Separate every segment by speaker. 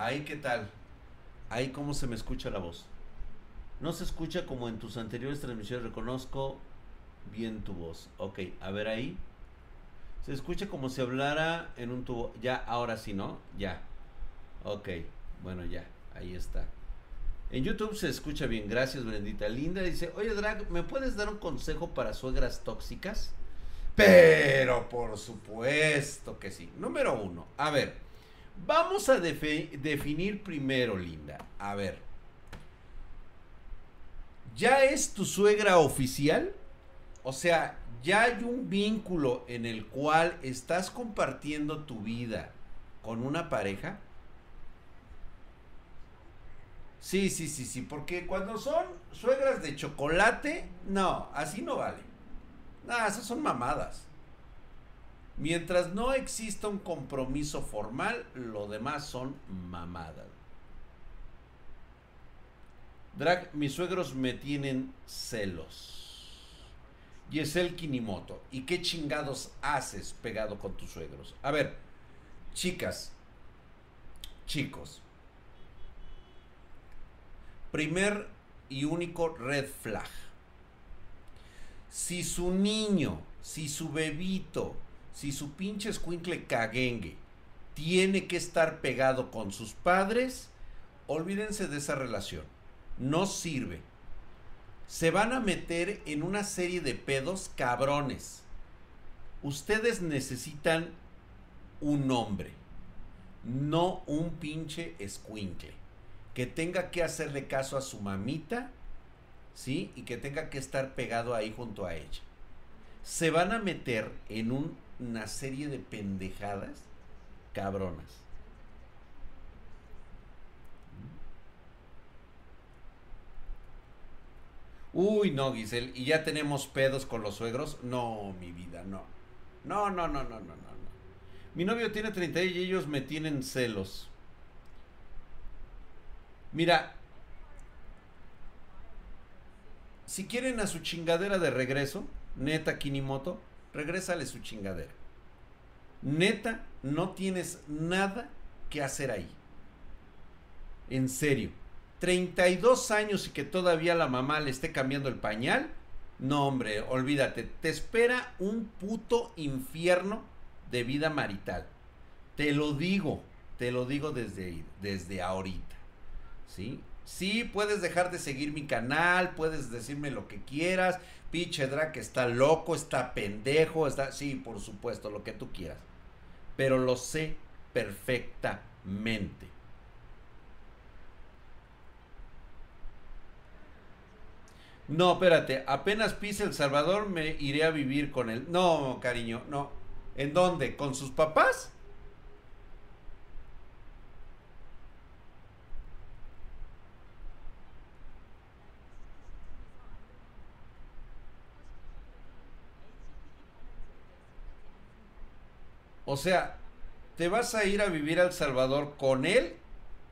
Speaker 1: Ahí, ¿qué tal? Ahí, ¿cómo se me escucha la voz? No se escucha como en tus anteriores transmisiones. Reconozco bien tu voz. Ok, a ver ahí. Se escucha como si hablara en un tubo. Ya, ahora sí, ¿no? Ya. Ok, bueno, ya. Ahí está. En YouTube se escucha bien. Gracias, Brendita. Linda dice, oye, Drag, ¿me puedes dar un consejo para suegras tóxicas? Pero por supuesto que sí. Número uno. A ver, vamos a definir primero, Linda. A ver. ¿Ya es tu suegra oficial? O sea, ya hay un vínculo en el cual estás compartiendo tu vida con una pareja. Sí, sí, sí, sí, porque cuando son suegras de chocolate, no, así no vale. No, esas son mamadas. Mientras no exista un compromiso formal, lo demás son mamadas. Drag, mis suegros me tienen celos. Y es el Kinimoto. ¿Y qué chingados haces pegado con tus suegros? A ver, chicas, chicos. Primer y único red flag. Si su niño, si su bebito, si su pinche escuincle caguengue tiene que estar pegado con sus padres, olvídense de esa relación. No sirve se van a meter en una serie de pedos cabrones. Ustedes necesitan un hombre, no un pinche escuincle, que tenga que hacerle caso a su mamita, ¿sí? Y que tenga que estar pegado ahí junto a ella. Se van a meter en una serie de pendejadas cabronas. Uy, no, Giselle, ¿y ya tenemos pedos con los suegros? No, mi vida, no. No, no, no, no, no, no. Mi novio tiene 30 y ellos me tienen celos. Mira, si quieren a su chingadera de regreso, neta Kinimoto, regrésale su chingadera. Neta, no tienes nada que hacer ahí. En serio. 32 años y que todavía la mamá le esté cambiando el pañal, no hombre, olvídate, te espera un puto infierno de vida marital. Te lo digo, te lo digo desde, desde ahorita. ¿Sí? Sí, puedes dejar de seguir mi canal, puedes decirme lo que quieras. Pinche Drake está loco, está pendejo, está. Sí, por supuesto, lo que tú quieras. Pero lo sé perfectamente. No, espérate, apenas pise El Salvador me iré a vivir con él. No, cariño, no. ¿En dónde? ¿Con sus papás? O sea, ¿te vas a ir a vivir a El Salvador con él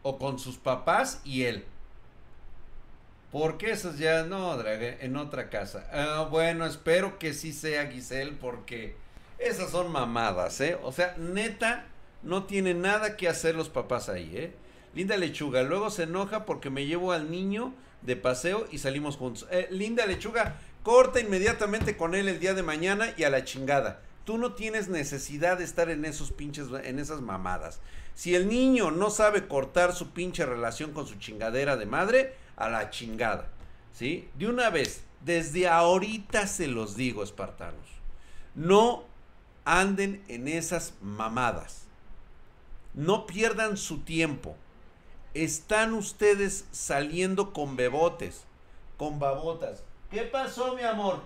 Speaker 1: o con sus papás y él? Porque esas ya no, Drag, en otra casa. Ah, bueno, espero que sí sea Giselle, porque esas son mamadas, ¿eh? O sea, neta, no tiene nada que hacer los papás ahí, ¿eh? Linda Lechuga, luego se enoja porque me llevo al niño de paseo y salimos juntos. Eh, Linda Lechuga, corta inmediatamente con él el día de mañana y a la chingada. Tú no tienes necesidad de estar en esos pinches, en esas mamadas. Si el niño no sabe cortar su pinche relación con su chingadera de madre, a la chingada. ¿Sí? De una vez, desde ahorita se los digo, espartanos. No anden en esas mamadas. No pierdan su tiempo. Están ustedes saliendo con bebotes, con babotas. ¿Qué pasó, mi amor?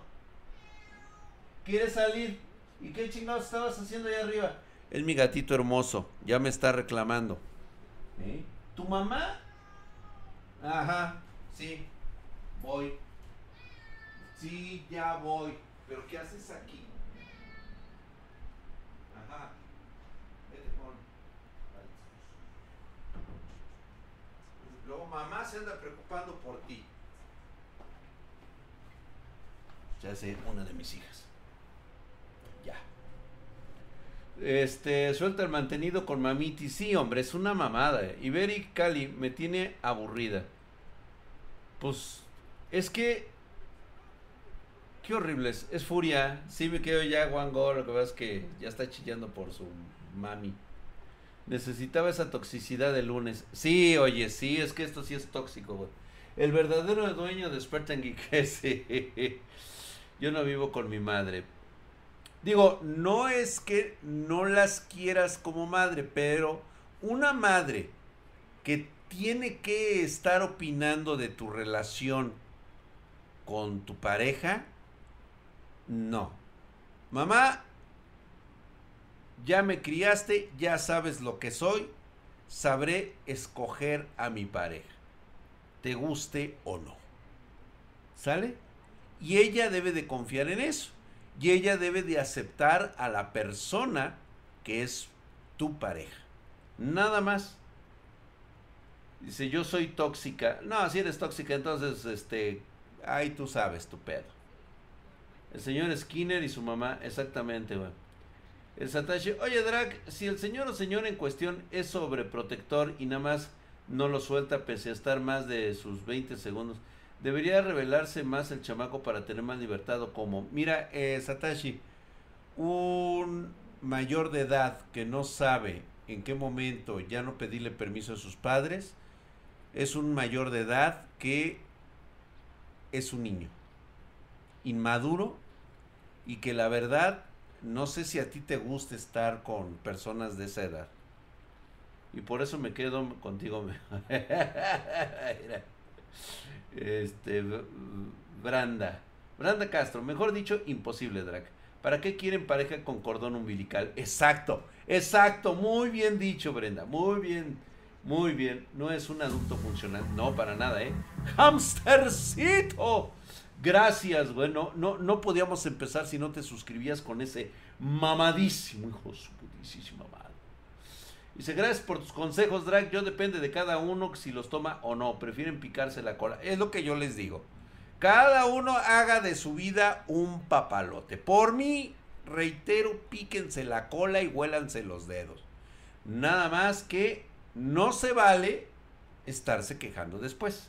Speaker 1: ¿Quieres salir? ¿Y qué chingados estabas haciendo ahí arriba? Es mi gatito hermoso, ya me está reclamando. ¿Eh? ¿Tu mamá Ajá, sí, voy. Sí, ya voy. Pero ¿qué haces aquí? Ajá. Vete con. Luego mamá se anda preocupando por ti. Ya sé, una de mis hijas. Ya. Este, suelta el mantenido con mamiti. Sí, hombre, es una mamada. Iberi Cali me tiene aburrida. Pues, es que. Qué horrible es. Furia. Sí, me quedo ya One Go. Lo que pasa es que ya está chillando por su mami. Necesitaba esa toxicidad de lunes. Sí, oye, sí, es que esto sí es tóxico, güey. El verdadero dueño de Spartan Geek. Yo no vivo con mi madre. Digo, no es que no las quieras como madre, pero una madre que tiene que estar opinando de tu relación con tu pareja, no. Mamá, ya me criaste, ya sabes lo que soy, sabré escoger a mi pareja, te guste o no. ¿Sale? Y ella debe de confiar en eso. Y ella debe de aceptar a la persona que es tu pareja. Nada más. Dice, yo soy tóxica. No, si eres tóxica, entonces, este, ahí tú sabes tu pedo. El señor Skinner y su mamá, exactamente, güey. El Satashi, oye Drag, si el señor o señora en cuestión es sobreprotector y nada más no lo suelta pese a estar más de sus 20 segundos, debería revelarse más el chamaco para tener más libertad o como. Mira, eh, Satashi, un mayor de edad que no sabe en qué momento ya no pedirle permiso a sus padres, es un mayor de edad que es un niño, inmaduro y que la verdad no sé si a ti te gusta estar con personas de esa edad. Y por eso me quedo contigo. este, Branda. Branda Castro, mejor dicho, imposible, Drac. ¿Para qué quieren pareja con cordón umbilical? Exacto, exacto, muy bien dicho, Brenda, muy bien, muy bien. No es un adulto funcional, no, para nada, ¿eh? ¡Hamstercito! Gracias, bueno, no, no podíamos empezar si no te suscribías con ese mamadísimo hijo su putísima madre. Dice, gracias por tus consejos, Drag. Yo depende de cada uno si los toma o no. Prefieren picarse la cola. Es lo que yo les digo. Cada uno haga de su vida un papalote. Por mí, reitero, píquense la cola y huélanse los dedos. Nada más que no se vale estarse quejando después.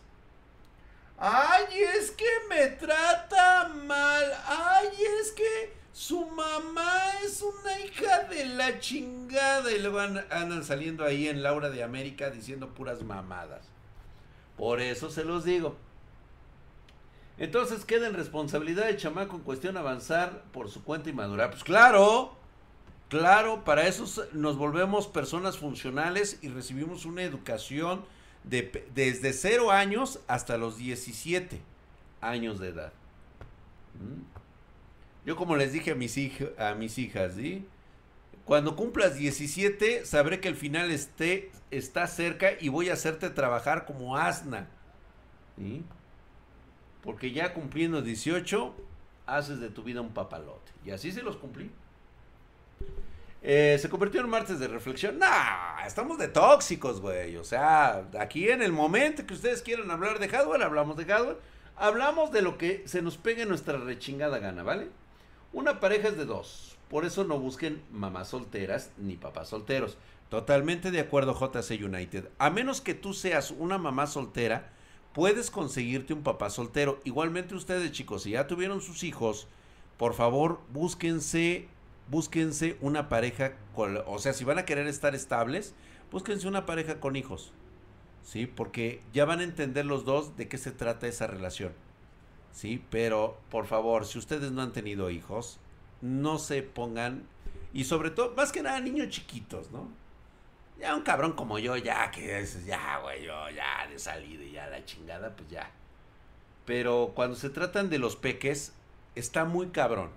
Speaker 1: Ay, es que me trata mal. Ay, es que de la chingada. Y luego andan saliendo ahí en Laura de América diciendo puras mamadas. Por eso se los digo. Entonces queda en responsabilidad de chamaco en cuestión avanzar por su cuenta y madurar. Pues claro, claro, para eso nos volvemos personas funcionales y recibimos una educación desde 0 años hasta los 17 años de edad. ¿Mm? Yo como les dije a mis, a mis hijas, ¿sí? Cuando cumplas 17, sabré que el final esté, está cerca y voy a hacerte trabajar como asna. Porque ya cumpliendo 18, haces de tu vida un papalote. Y así se los cumplí. Eh, se convirtió en martes de reflexión. Nah, estamos de tóxicos, güey. O sea, aquí en el momento que ustedes quieran hablar de hardware, hablamos de hardware. Hablamos de lo que se nos pegue nuestra rechingada gana, ¿vale? Una pareja es de dos. Por eso no busquen mamás solteras ni papás solteros. Totalmente de acuerdo, JC United. A menos que tú seas una mamá soltera, puedes conseguirte un papá soltero. Igualmente ustedes, chicos, si ya tuvieron sus hijos, por favor, búsquense búsquense una pareja, con, o sea, si van a querer estar estables, búsquense una pareja con hijos, ¿sí? Porque ya van a entender los dos de qué se trata esa relación, ¿sí? Pero, por favor, si ustedes no han tenido hijos, no se pongan, y sobre todo, más que nada, niños chiquitos, ¿no? Ya un cabrón como yo, ya que es, ya, güey, yo ya de salida y ya la chingada, pues ya. Pero cuando se tratan de los peques, está muy cabrón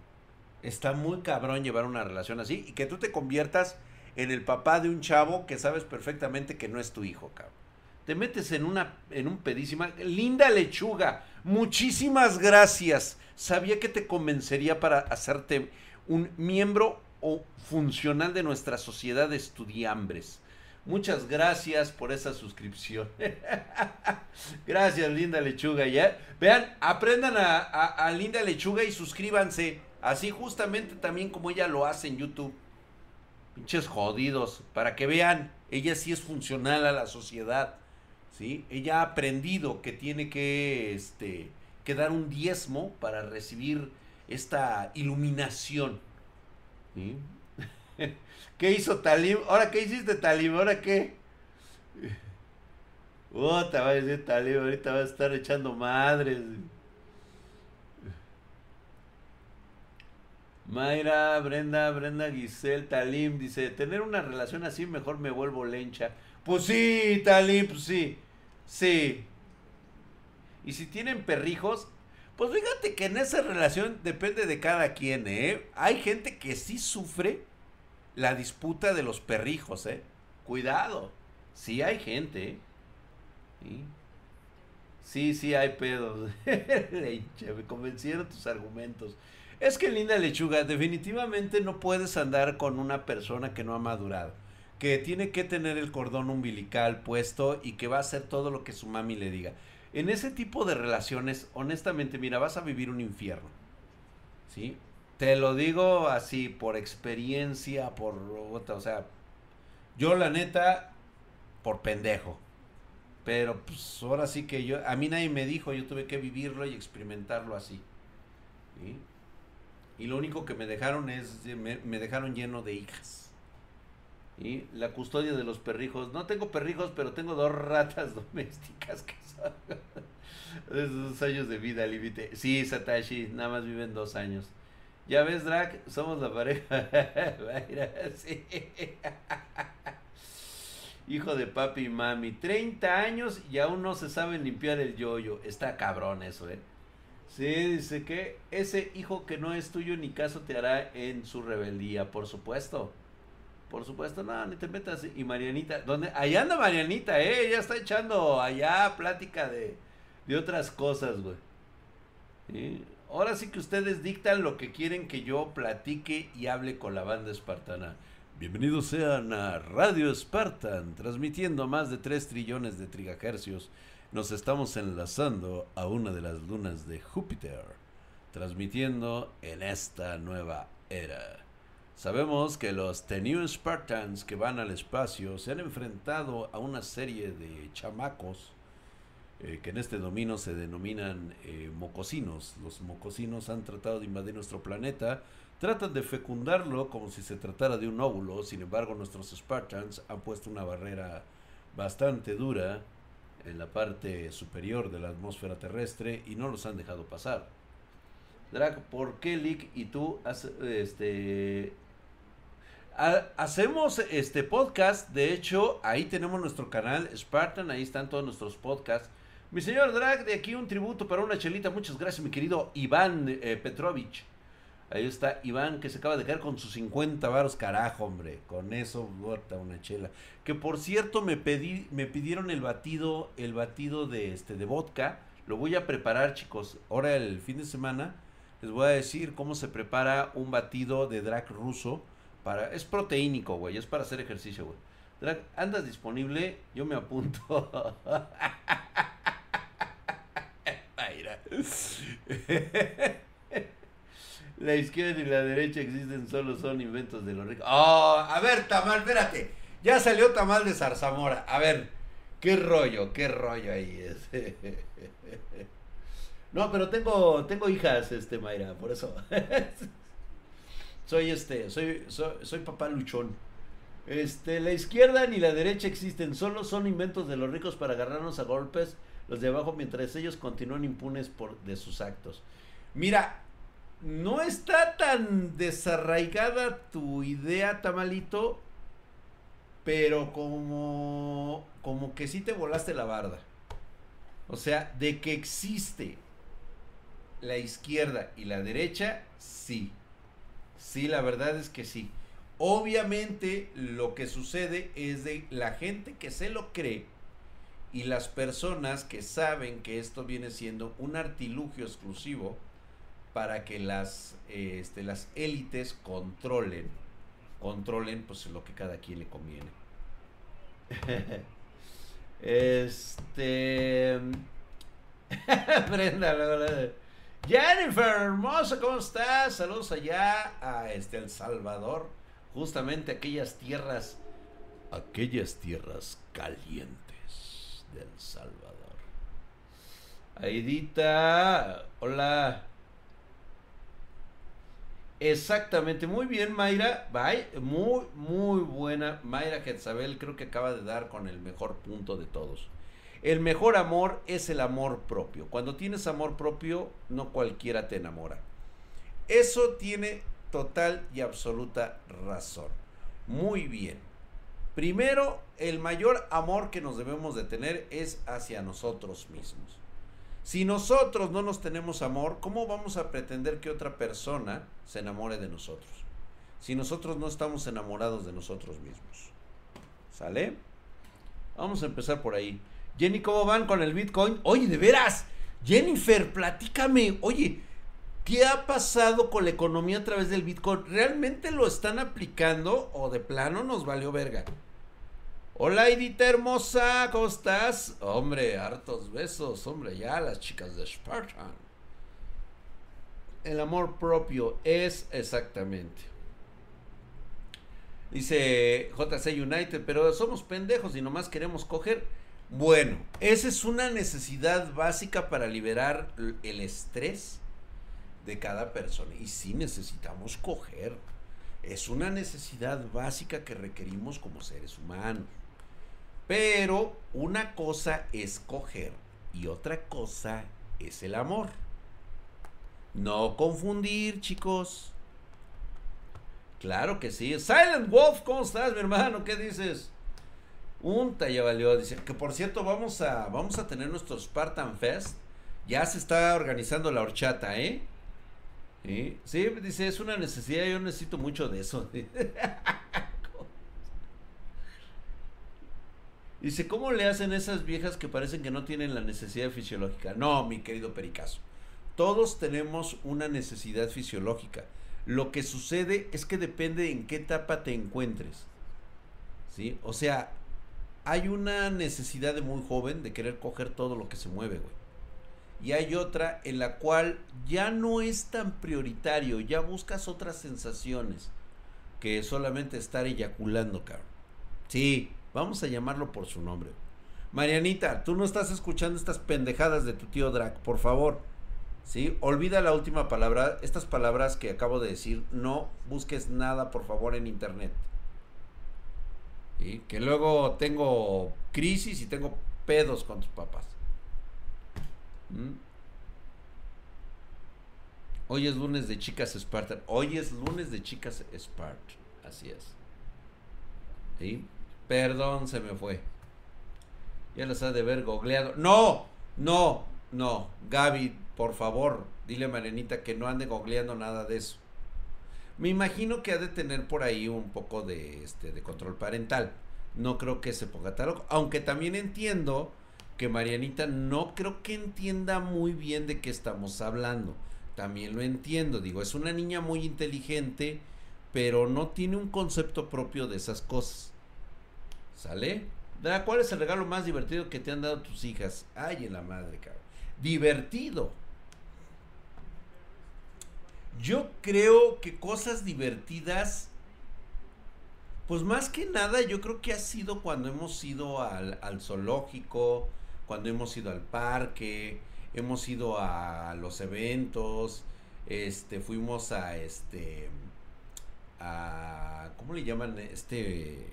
Speaker 1: está muy cabrón llevar una relación así y que tú te conviertas en el papá de un chavo que sabes perfectamente que no es tu hijo, cabrón. Te metes en una en un pedísima linda lechuga. Muchísimas gracias. Sabía que te convencería para hacerte un miembro o funcional de nuestra sociedad de estudiambres. Muchas gracias por esa suscripción. gracias, Linda Lechuga. ¿ya? Vean, aprendan a Linda Lechuga y suscríbanse. Así justamente también como ella lo hace en YouTube. Pinches jodidos. Para que vean, ella sí es funcional a la sociedad. Ella ha aprendido que tiene que, este, que dar un diezmo para recibir esta iluminación. ¿Qué hizo Talib? ¿Ahora qué hiciste Talib? ¿Ahora qué? te va a decir Talib, ahorita va a estar echando madres. Mayra, Brenda, Brenda, Giselle, Talim, dice, tener una relación así mejor me vuelvo lencha. Pues sí, Talim, pues sí, sí. Y si tienen perrijos, pues fíjate que en esa relación depende de cada quien, ¿eh? Hay gente que sí sufre la disputa de los perrijos, ¿eh? Cuidado, sí hay gente, ¿eh? ¿Sí? Sí, hay pedos. me convencieron tus argumentos. Es que linda lechuga, definitivamente no puedes andar con una persona que no ha madurado, que tiene que tener el cordón umbilical puesto y que va a hacer todo lo que su mami le diga. En ese tipo de relaciones, honestamente, mira, vas a vivir un infierno. ¿Sí? Te lo digo así, por experiencia, por... O sea, yo la neta, por pendejo. Pero pues ahora sí que yo, a mí nadie me dijo, yo tuve que vivirlo y experimentarlo así. ¿Sí? Y lo único que me dejaron es, me, dejaron lleno de hijas. Y la custodia de los perrijos. No tengo perrijos, pero tengo dos ratas domésticas que son dos años de vida límite. Sí, Satashi, nada más viven dos años. Ya ves, Drac, somos la pareja. Hijo de papi y mami. 30 años y aún no se saben limpiar el yoyo. Está cabrón eso, eh. Sí, dice que ese hijo que no es tuyo ni caso te hará en su rebeldía, por supuesto. Por supuesto, no, ni te metas. Y Marianita, ¿dónde? Allá anda Marianita, ¿eh? Ella está echando allá plática de, de otras cosas, güey. Ahora sí que ustedes dictan lo que quieren que yo platique y hable con la banda espartana. Bienvenidos sean a Radio Spartan, transmitiendo más de 3 trillones de trigahercios nos estamos enlazando a una de las lunas de Júpiter, transmitiendo en esta nueva era. Sabemos que los The Spartans que van al espacio se han enfrentado a una serie de chamacos eh, que en este dominio se denominan eh, mocosinos. Los mocosinos han tratado de invadir nuestro planeta, tratan de fecundarlo como si se tratara de un óvulo, sin embargo nuestros Spartans han puesto una barrera bastante dura en la parte superior de la atmósfera terrestre y no los han dejado pasar. Drag, ¿por qué Lick y tú este hacemos este podcast? De hecho, ahí tenemos nuestro canal Spartan, ahí están todos nuestros podcasts. Mi señor Drag, de aquí un tributo para una chelita. Muchas gracias, mi querido Iván eh, Petrovich. Ahí está Iván que se acaba de caer con sus 50 varos, carajo, hombre. Con eso bota una chela. Que por cierto me pedí, me pidieron el batido, el batido de este de vodka. Lo voy a preparar, chicos. Ahora el fin de semana les voy a decir cómo se prepara un batido de drag ruso es proteínico, güey, es para hacer ejercicio, güey. ¿andas disponible? Yo me apunto. La izquierda y la derecha existen, solo son inventos de los ricos. Oh, a ver, Tamal, espérate. Ya salió Tamal de Zarzamora. A ver, qué rollo, qué rollo ahí es. No, pero tengo, tengo hijas, este, Mayra, por eso. Soy este, soy, soy, papá luchón. Este, la izquierda ni la derecha existen, solo son inventos de los ricos para agarrarnos a golpes los de abajo mientras ellos continúan impunes por de sus actos. Mira, no está tan desarraigada tu idea, Tamalito, pero como, como que sí te volaste la barda. O sea, de que existe la izquierda y la derecha, sí. Sí, la verdad es que sí. Obviamente lo que sucede es de la gente que se lo cree y las personas que saben que esto viene siendo un artilugio exclusivo para que las, este, las élites controlen, controlen pues lo que cada quien le conviene. este... Brenda, Jennifer, hermosa, ¿cómo estás? Saludos allá a este El Salvador. justamente aquellas tierras, aquellas tierras calientes del Salvador. Aidita, hola. Exactamente, muy bien Mayra, bye, muy, muy buena. Mayra Quetzabel creo que acaba de dar con el mejor punto de todos. El mejor amor es el amor propio. Cuando tienes amor propio, no cualquiera te enamora. Eso tiene total y absoluta razón. Muy bien. Primero, el mayor amor que nos debemos de tener es hacia nosotros mismos. Si nosotros no nos tenemos amor, ¿cómo vamos a pretender que otra persona se enamore de nosotros? Si nosotros no estamos enamorados de nosotros mismos. ¿Sale? Vamos a empezar por ahí. Jenny, ¿cómo van con el Bitcoin? Oye, de veras. Jennifer, platícame. Oye, ¿qué ha pasado con la economía a través del Bitcoin? ¿Realmente lo están aplicando o de plano nos valió verga? Hola Edita hermosa, ¿cómo estás? Hombre, hartos besos, hombre, ya las chicas de Spartan. El amor propio es exactamente. Dice JC United, pero somos pendejos y nomás queremos coger. Bueno, esa es una necesidad básica para liberar el estrés de cada persona. Y sí necesitamos coger. Es una necesidad básica que requerimos como seres humanos. Pero una cosa es coger y otra cosa es el amor. No confundir, chicos. Claro que sí. Silent Wolf, ¿cómo estás, mi hermano? ¿Qué dices? Un ya valió. Dice que por cierto, vamos a, vamos a tener nuestro Spartan Fest. Ya se está organizando la horchata, ¿eh? Sí, sí dice, es una necesidad. Yo necesito mucho de eso. Dice, ¿cómo le hacen esas viejas que parecen que no tienen la necesidad fisiológica? No, mi querido Pericazo. Todos tenemos una necesidad fisiológica. Lo que sucede es que depende en qué etapa te encuentres. ¿Sí? O sea, hay una necesidad de muy joven de querer coger todo lo que se mueve, güey. Y hay otra en la cual ya no es tan prioritario, ya buscas otras sensaciones que solamente estar eyaculando, cabrón. Sí, Vamos a llamarlo por su nombre. Marianita, tú no estás escuchando estas pendejadas de tu tío Drac, por favor. ¿Sí? Olvida la última palabra. Estas palabras que acabo de decir, no busques nada, por favor, en internet. ¿Sí? Que luego tengo crisis y tengo pedos con tus papás. ¿Mm? Hoy es lunes de chicas Spartan. Hoy es lunes de chicas Spartan. Así es. Perdón, se me fue. Ya las ha de ver googleado. No, no, no. Gaby, por favor, dile a Marenita que no ande googleando nada de eso. Me imagino que ha de tener por ahí un poco de, este, de control parental. No creo que se ponga tal Aunque también entiendo que Marianita no creo que entienda muy bien de qué estamos hablando. También lo entiendo. Digo, es una niña muy inteligente, pero no tiene un concepto propio de esas cosas. ¿Sale? ¿Cuál es el regalo más divertido que te han dado tus hijas? Ay, en la madre, cabrón. Divertido. Yo creo que cosas divertidas, pues más que nada, yo creo que ha sido cuando hemos ido al, al zoológico, cuando hemos ido al parque, hemos ido a los eventos, este, fuimos a este, a, ¿cómo le llaman? Este,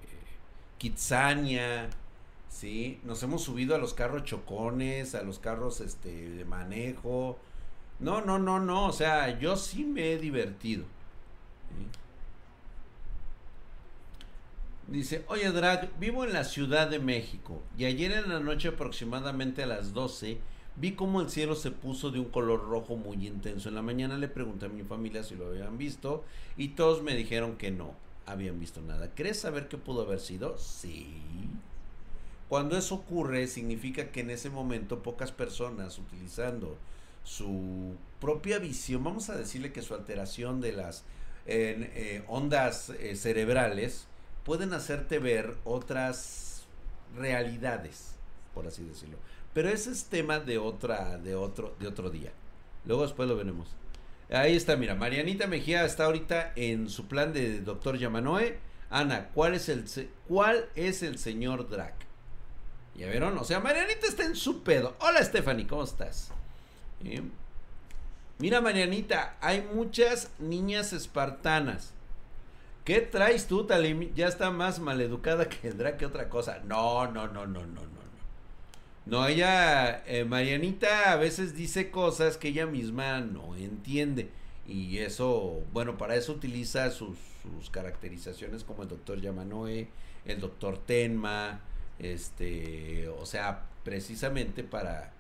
Speaker 1: Kitsania, ¿sí? Nos hemos subido a los carros chocones, a los carros este, de manejo. No, no, no, no, o sea, yo sí me he divertido. Dice, oye Drag, vivo en la Ciudad de México y ayer en la noche aproximadamente a las 12 vi como el cielo se puso de un color rojo muy intenso. En la mañana le pregunté a mi familia si lo habían visto y todos me dijeron que no habían visto nada. ¿Crees saber qué pudo haber sido? Sí. Cuando eso ocurre, significa que en ese momento pocas personas utilizando su propia visión, vamos a decirle que su alteración de las eh, ondas eh, cerebrales, pueden hacerte ver otras realidades, por así decirlo. Pero ese es tema de otra, de otro, de otro día. Luego después lo veremos. Ahí está, mira, Marianita Mejía está ahorita en su plan de doctor Yamanoe. Ana, ¿cuál es el cuál es el señor Drac? ¿Ya vieron? O sea, Marianita está en su pedo. Hola Stephanie, ¿cómo estás? Mira, Marianita, hay muchas niñas espartanas. ¿Qué traes tú, Talim? Ya está más maleducada que Drac que otra cosa. No, no, no, no, no, no. No, ella, eh, Marianita a veces dice cosas que ella misma no entiende. Y eso, bueno, para eso utiliza sus, caracterizaciones como el doctor Yamanoe, el doctor Tenma, este, o sea, precisamente para,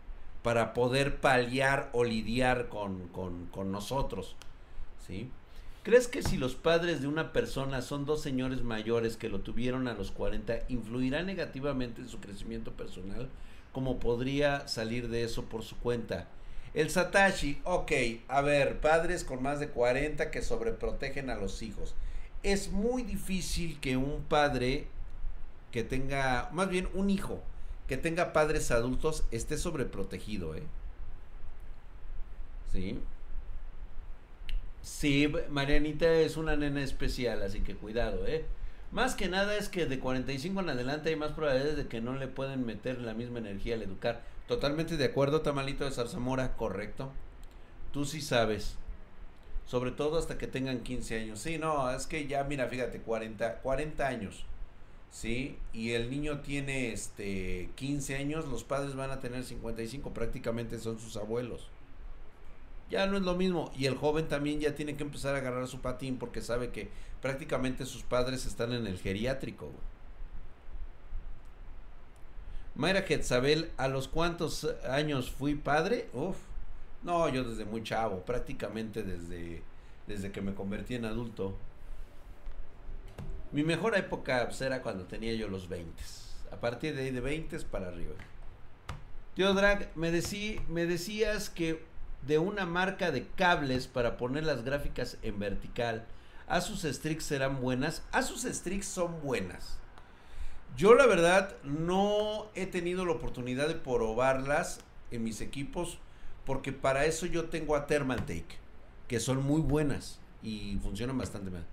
Speaker 1: para poder paliar o lidiar con, con, con nosotros, ¿sí? ¿Crees que si los padres de una persona son dos señores mayores que lo tuvieron a los 40, influirá negativamente en su crecimiento personal? cómo podría salir de eso por su cuenta. El Satashi, ok, a ver, padres con más de 40 que sobreprotegen a los hijos. Es muy difícil que un padre que tenga, más bien un hijo que tenga padres adultos esté sobreprotegido, ¿eh? Sí. Sí, Marianita es una nena especial, así que cuidado, ¿eh? Más que nada es que de 45 en adelante hay más probabilidades de que no le pueden meter la misma energía al educar. Totalmente de acuerdo, Tamalito de Zarzamora, correcto. Tú sí sabes. Sobre todo hasta que tengan 15 años. Sí, no, es que ya, mira, fíjate, 40, 40 años. ¿Sí? Y el niño tiene este 15 años, los padres van a tener 55, prácticamente son sus abuelos ya no es lo mismo. Y el joven también ya tiene que empezar a agarrar su patín porque sabe que prácticamente sus padres están en el geriátrico. Mayra Quetzabel, ¿a los cuántos años fui padre? Uf, no, yo desde muy chavo, prácticamente desde, desde que me convertí en adulto. Mi mejor época pues, era cuando tenía yo los 20. A partir de ahí de 20 para arriba. Tío Drag, me, decí, me decías que de una marca de cables para poner las gráficas en vertical. Asus Strix serán buenas. Asus Strix son buenas. Yo la verdad no he tenido la oportunidad de probarlas en mis equipos porque para eso yo tengo a Thermaltake, que son muy buenas y funcionan bastante mal.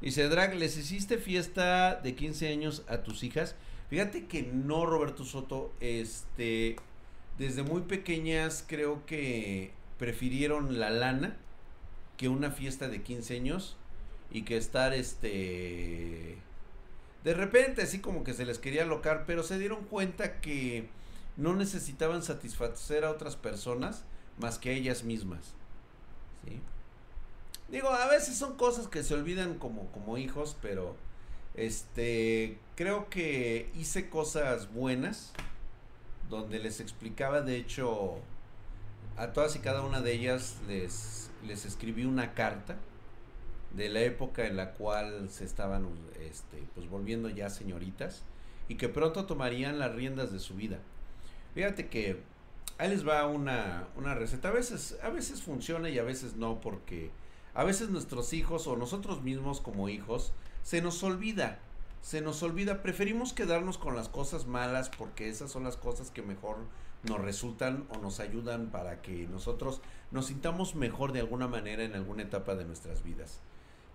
Speaker 1: Dice Drag, ¿les hiciste fiesta de 15 años a tus hijas? Fíjate que no, Roberto Soto, este, desde muy pequeñas creo que prefirieron la lana que una fiesta de 15 años y que estar este de repente así como que se les quería locar, pero se dieron cuenta que no necesitaban satisfacer a otras personas más que a ellas mismas. ¿sí? Digo, a veces son cosas que se olvidan como, como hijos, pero este creo que hice cosas buenas donde les explicaba, de hecho, a todas y cada una de ellas les, les escribí una carta de la época en la cual se estaban este, pues volviendo ya señoritas y que pronto tomarían las riendas de su vida. Fíjate que ahí les va una, una receta. A veces, a veces funciona y a veces no, porque a veces nuestros hijos o nosotros mismos como hijos se nos olvida se nos olvida, preferimos quedarnos con las cosas malas porque esas son las cosas que mejor nos resultan o nos ayudan para que nosotros nos sintamos mejor de alguna manera en alguna etapa de nuestras vidas.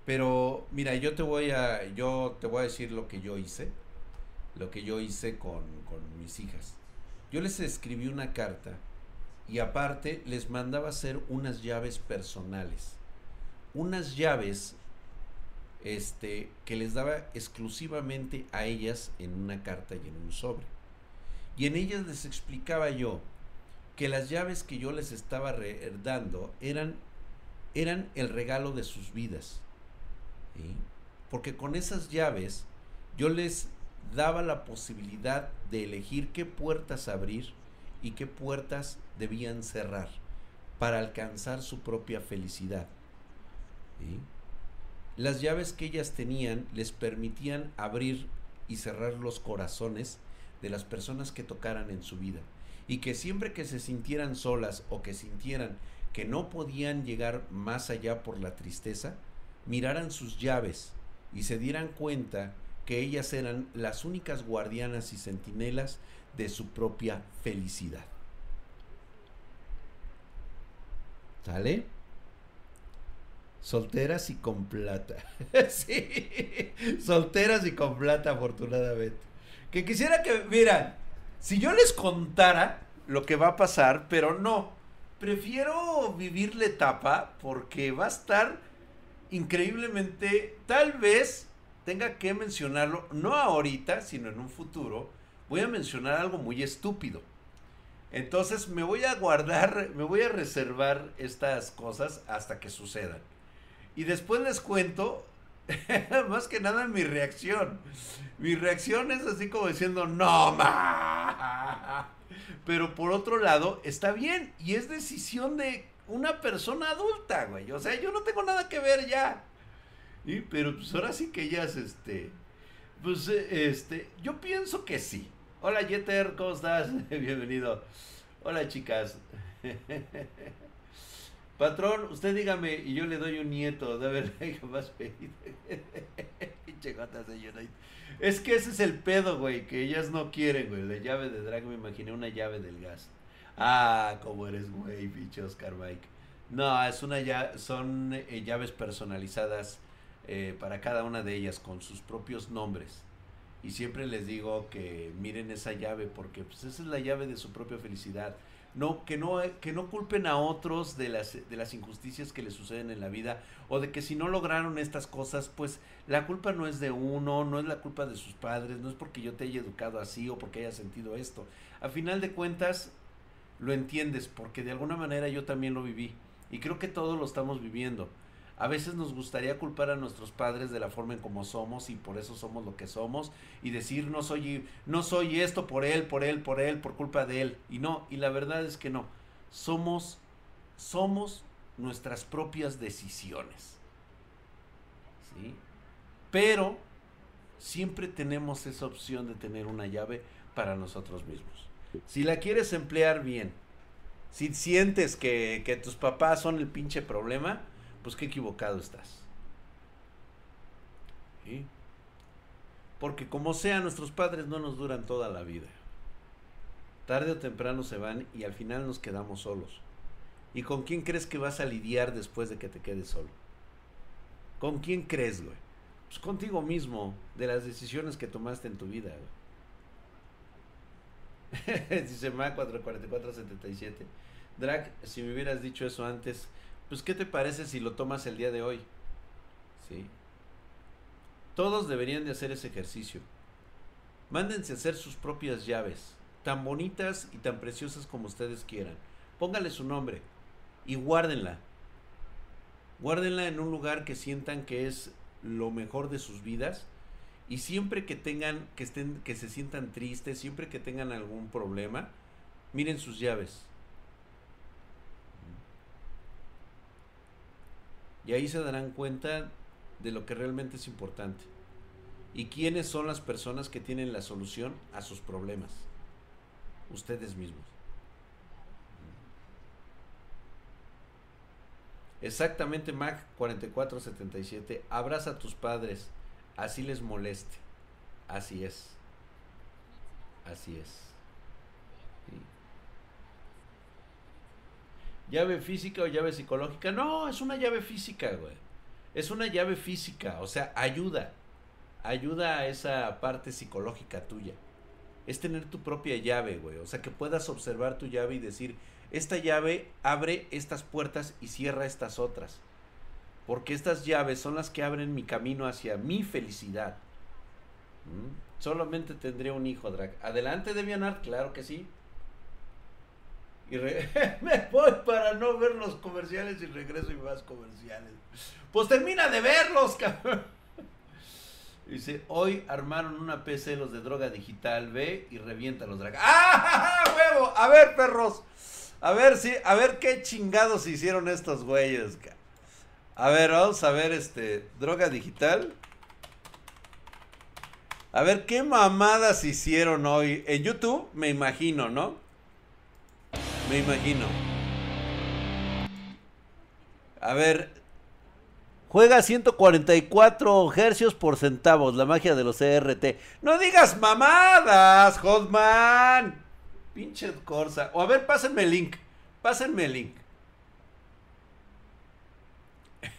Speaker 1: Pero mira, yo te voy a yo te voy a decir lo que yo hice, lo que yo hice con, con mis hijas. Yo les escribí una carta y aparte les mandaba hacer unas llaves personales. Unas llaves este, que les daba exclusivamente a ellas en una carta y en un sobre. Y en ellas les explicaba yo que las llaves que yo les estaba dando eran, eran el regalo de sus vidas. Porque con esas llaves yo les daba la posibilidad de elegir qué puertas abrir y qué puertas debían cerrar para alcanzar su propia felicidad. Las llaves que ellas tenían les permitían abrir y cerrar los corazones de las personas que tocaran en su vida y que siempre que se sintieran solas o que sintieran que no podían llegar más allá por la tristeza, miraran sus llaves y se dieran cuenta que ellas eran las únicas guardianas y centinelas de su propia felicidad. ¿Sale? Solteras y con plata. sí, solteras y con plata, afortunadamente. Que quisiera que, miran, si yo les contara lo que va a pasar, pero no, prefiero vivir la etapa porque va a estar increíblemente, tal vez tenga que mencionarlo, no ahorita, sino en un futuro, voy a mencionar algo muy estúpido. Entonces me voy a guardar, me voy a reservar estas cosas hasta que sucedan. Y después les cuento, más que nada mi reacción. Mi reacción es así como diciendo, no, ma. Pero por otro lado, está bien. Y es decisión de una persona adulta, güey. O sea, yo no tengo nada que ver ya. Y, pero pues ahora sí que ellas, este. Pues, este. Yo pienso que sí. Hola, Jeter, ¿cómo estás? Bienvenido. Hola, chicas. Patrón, usted dígame y yo le doy un nieto. De verdad, más Es que ese es el pedo, güey, que ellas no quieren, güey. La llave de drag, me imaginé una llave del gas. Ah, cómo eres, güey, pinche Oscar Mike. No, es una ya, son eh, llaves personalizadas eh, para cada una de ellas con sus propios nombres. Y siempre les digo que miren esa llave porque pues, esa es la llave de su propia felicidad no, que no, que no culpen a otros de las, de las injusticias que les suceden en la vida, o de que si no lograron estas cosas, pues la culpa no es de uno, no es la culpa de sus padres, no es porque yo te haya educado así o porque haya sentido esto. A final de cuentas, lo entiendes, porque de alguna manera yo también lo viví, y creo que todos lo estamos viviendo. A veces nos gustaría culpar a nuestros padres de la forma en como somos y por eso somos lo que somos y decir no soy no soy esto por él, por él, por él, por culpa de él y no, y la verdad es que no. Somos somos nuestras propias decisiones. ¿Sí? Pero siempre tenemos esa opción de tener una llave para nosotros mismos. Si la quieres emplear bien, si sientes que, que tus papás son el pinche problema, pues qué equivocado estás. Porque como sea, nuestros padres no nos duran toda la vida. Tarde o temprano se van y al final nos quedamos solos. ¿Y con quién crees que vas a lidiar después de que te quedes solo? ¿Con quién crees, güey? Pues contigo mismo, de las decisiones que tomaste en tu vida, Dice Ma 44477. Drag, si me hubieras dicho eso antes, pues ¿qué te parece si lo tomas el día de hoy? ¿Sí? Todos deberían de hacer ese ejercicio. Mándense a hacer sus propias llaves, tan bonitas y tan preciosas como ustedes quieran. Póngale su nombre y guárdenla. Guárdenla en un lugar que sientan que es lo mejor de sus vidas y siempre que tengan que estén que se sientan tristes, siempre que tengan algún problema, miren sus llaves Y ahí se darán cuenta de lo que realmente es importante. Y quiénes son las personas que tienen la solución a sus problemas. Ustedes mismos. Exactamente, Mac 4477. Abraza a tus padres. Así les moleste. Así es. Así es. Llave física o llave psicológica. No, es una llave física, güey. Es una llave física, o sea, ayuda. Ayuda a esa parte psicológica tuya. Es tener tu propia llave, güey. O sea, que puedas observar tu llave y decir, esta llave abre estas puertas y cierra estas otras. Porque estas llaves son las que abren mi camino hacia mi felicidad. ¿Mm? Solamente tendré un hijo, Drag. Adelante, Devianart, claro que sí. Y me voy para no ver los comerciales y regreso y más comerciales. Pues termina de verlos, cabrón. Dice, hoy armaron una PC los de droga digital, ve y revienta los dragos. ¡Ah, huevo! A ver, perros. A ver si, a ver qué chingados hicieron estos güeyes. A ver, vamos a ver este droga digital. A ver qué mamadas hicieron hoy en YouTube, me imagino, ¿no? Me imagino. A ver. Juega 144 hercios por centavos. La magia de los CRT. No digas mamadas, Hotman. Pinche Corsa. O a ver, pásenme el link. Pásenme el link.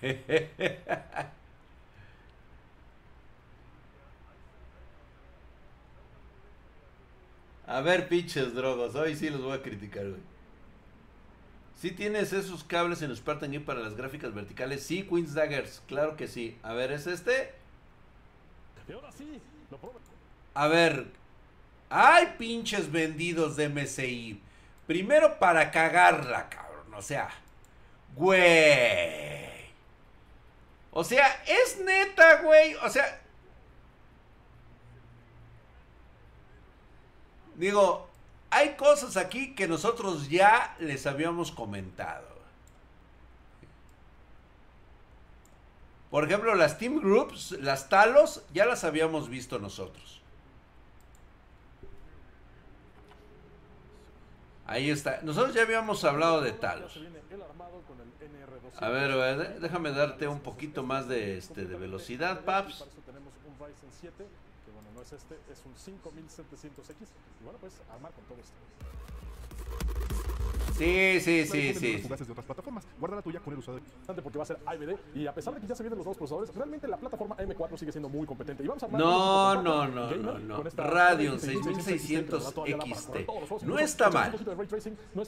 Speaker 1: A ver, pinches drogos. Hoy sí los voy a criticar, güey. ¿Sí tienes esos cables en Spartan Geek para las gráficas verticales? Sí, Queen's Daggers. Claro que sí. A ver, ¿es este? A ver. ¡Ay, pinches vendidos de MSI! Primero para cagarla, cabrón. O sea. Güey. O sea, es neta, güey. O sea, Digo, hay cosas aquí que nosotros ya les habíamos comentado. Por ejemplo, las Team Groups, las Talos, ya las habíamos visto nosotros. Ahí está. Nosotros ya habíamos hablado de Talos. A ver, déjame darte un poquito más de, este, de velocidad, Paps
Speaker 2: no es este, es un 5700X. Y bueno, pues armar con todo esto.
Speaker 1: Sí, sí, sí, sí.
Speaker 2: de otras plataformas. Guarda la tuya con el usuario. Porque va a ser AMD y a pesar de que ya se vienen los nuevos procesadores, realmente la plataforma M4 sigue siendo muy competente. Y vamos a
Speaker 1: no, no, no, no, no. Radeon 6600 XT. No está mal.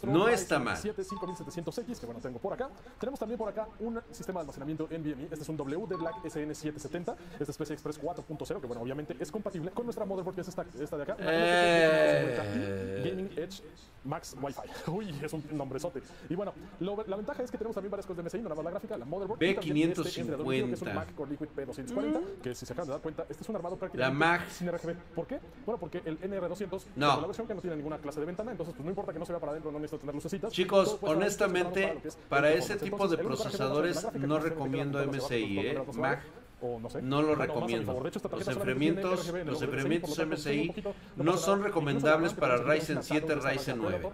Speaker 1: No está mal.
Speaker 2: 5700X, que bueno, tengo por acá. Tenemos también por acá un sistema de almacenamiento NVMe. Este es un WD Black SN770. Este es PCI Express 4.0, que bueno, obviamente es compatible con nuestra motherboard, que es esta, esta de acá. Eh... Gaming Edge Max Wi-Fi. Uy, es un nombrezote. Y bueno, lo, la ventaja es que tenemos también varias cosas de MSI, no nada más la gráfica, la motherboard.
Speaker 1: B550. Este que
Speaker 2: es un Mac Core Liquid P240, mm. que si se acaban de dar cuenta, este es un armado prácticamente
Speaker 1: la Mac.
Speaker 2: sin RGB. ¿Por qué? Bueno, porque el NR200
Speaker 1: no.
Speaker 2: es la versión que no tiene ninguna clase de ventana, entonces pues no importa que no se vea para adentro, no necesita tener lucecitas.
Speaker 1: Chicos, honestamente, para, ese tipo de procesadores no recomiendo MSI, ¿eh? Mac no, lo recomiendo. los enfriamientos, los enfriamientos MSI no son recomendables para Ryzen 7, Ryzen 9.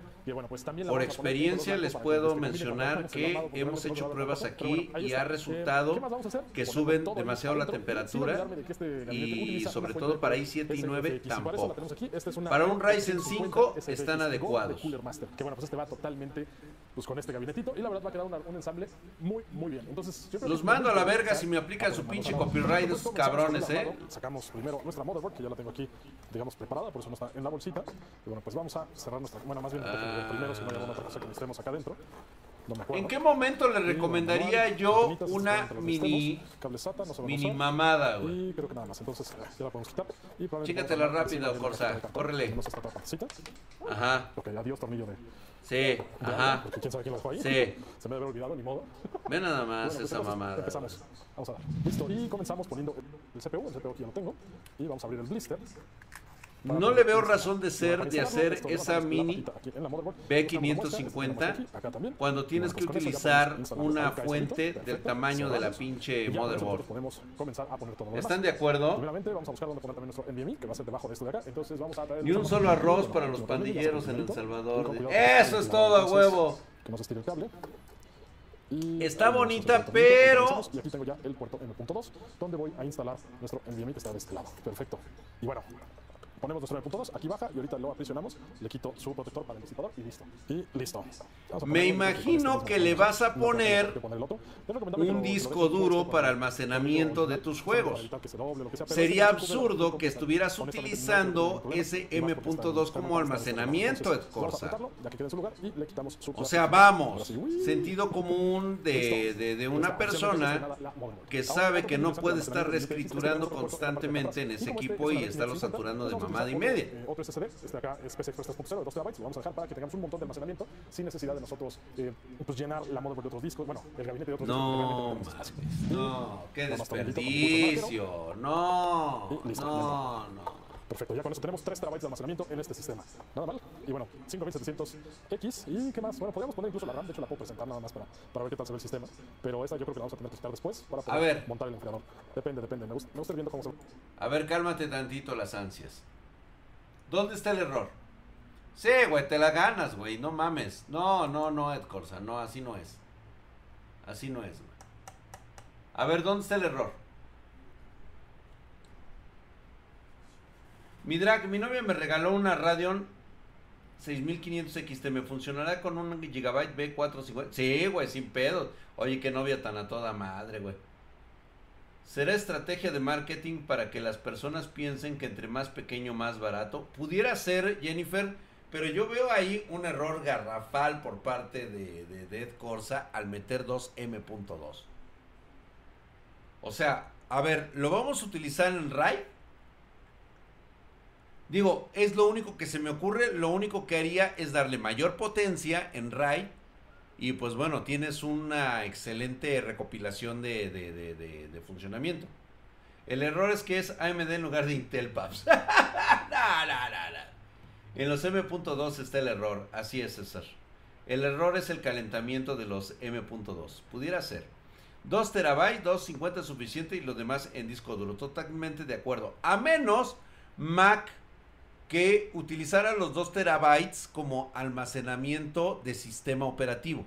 Speaker 1: Pues, Por experiencia les puedo mencionar que hemos hecho pruebas aquí y ha resultado que suben demasiado la temperatura este y sobre todo para i7 y 9 tampoco. Para un Ryzen 5 están adecuados.
Speaker 2: Que bueno, pues este va totalmente pues con este gabinetito y la verdad va a quedar un ensamble muy muy bien. Entonces,
Speaker 1: los mando a la verga si me aplican su pinche copyright esos cabrones, eh.
Speaker 2: Sacamos primero nuestra motherboard que ya la tengo aquí, digamos preparada, por eso no está en la bolsita. Y bueno, pues vamos a cerrar nuestra, bueno, más bien primero si no hay alguna otra cosa que necesitemos acá adentro.
Speaker 1: ¿En qué momento le recomendaría yo una mini mini mamada,
Speaker 2: güey? Y creo que nada más. Entonces, ya la podemos quitar. Y
Speaker 1: Chícatela rápido, Corsa. Córrele. Ajá.
Speaker 2: Ok, adiós, tornillo de
Speaker 1: Sí, ajá.
Speaker 2: Porque quién sabe quién lo dejó ahí.
Speaker 1: Sí.
Speaker 2: Se me debe olvidado, ni modo.
Speaker 1: Ve nada más esa mamada.
Speaker 2: Empezamos. Vamos a dar. Listo. Y comenzamos poniendo el CPU. El CPU aquí ya lo tengo. Y vamos a abrir el blister.
Speaker 1: No le veo razón de ser de hacer esa mini B550 cuando tienes que utilizar una fuente del tamaño de la pinche motherboard. ¿Están de acuerdo? Ni un solo arroz para los pandilleros en El Salvador. Eso es todo a huevo. Está bonita, pero...
Speaker 2: Y aquí tengo ya el puerto M.2, donde voy a instalar nuestro NVMe que está de este lado. Perfecto. Y bueno, ponemos nuestro 9.2, aquí baja y ahorita lo aprisionamos, le quito su protector para el disipador y listo. Y listo.
Speaker 1: Me imagino que le vas a poner un disco duro para almacenamiento de tus juegos. Sería absurdo que estuvieras utilizando ese M.2 como almacenamiento, Corsa. O sea, vamos, sentido común de, de, de una persona que sabe que no puede estar reescriturando constantemente en ese equipo y estarlo saturando de mamá mamada y media.
Speaker 2: Eh, otro SSD, este acá es PCI Express 3.0 de 2 TB, lo vamos a dejar para que tengamos un montón de almacenamiento sin necesidad de nosotros eh, pues llenar la motherboard de otros discos, bueno, el gabinete de otros
Speaker 1: no, discos. No, qué desperdicio, no, no, no.
Speaker 2: Perfecto, ya con eso tenemos 3 terabytes de almacenamiento en este sistema. Nada mal. Y bueno, 5700X. ¿Y qué más? Bueno, podríamos poner incluso la RAM. De hecho, la puedo presentar nada más para, para ver qué tal se ve el sistema. Pero esta yo creo que la vamos a tener que quitar después para poder montar el enfriador. Depende, depende. Me gusta, me gusta ir viendo cómo se.
Speaker 1: A ver, cálmate tantito las ansias. ¿Dónde está el error? Sí, güey, te la ganas, güey, no mames. No, no, no, Ed Corsa, no, así no es. Así no es, güey. A ver, ¿dónde está el error? Mi drag, mi novia me regaló una Radeon 6500 XT, ¿me funcionará con un Gigabyte B450? Sí, güey, sin pedo. Oye, qué novia tan a toda madre, güey. ¿Será estrategia de marketing para que las personas piensen que entre más pequeño más barato? Pudiera ser, Jennifer, pero yo veo ahí un error garrafal por parte de, de, Ed Corsa al meter dos M.2. O sea, a ver, ¿lo vamos a utilizar en RAI? Digo, es lo único que se me ocurre. Lo único que haría es darle mayor potencia en RAI. Y pues bueno, tienes una excelente recopilación de, de, funcionamiento. El error es que es AMD en lugar de Intel, Paps. En los M.2 está el error. Así es, César. El error es el calentamiento de los M.2. Pudiera ser. 2 terabytes, 250 es suficiente y los demás en disco duro. Totalmente de acuerdo. A menos Mac que utilizara los 2 terabytes como almacenamiento de sistema operativo.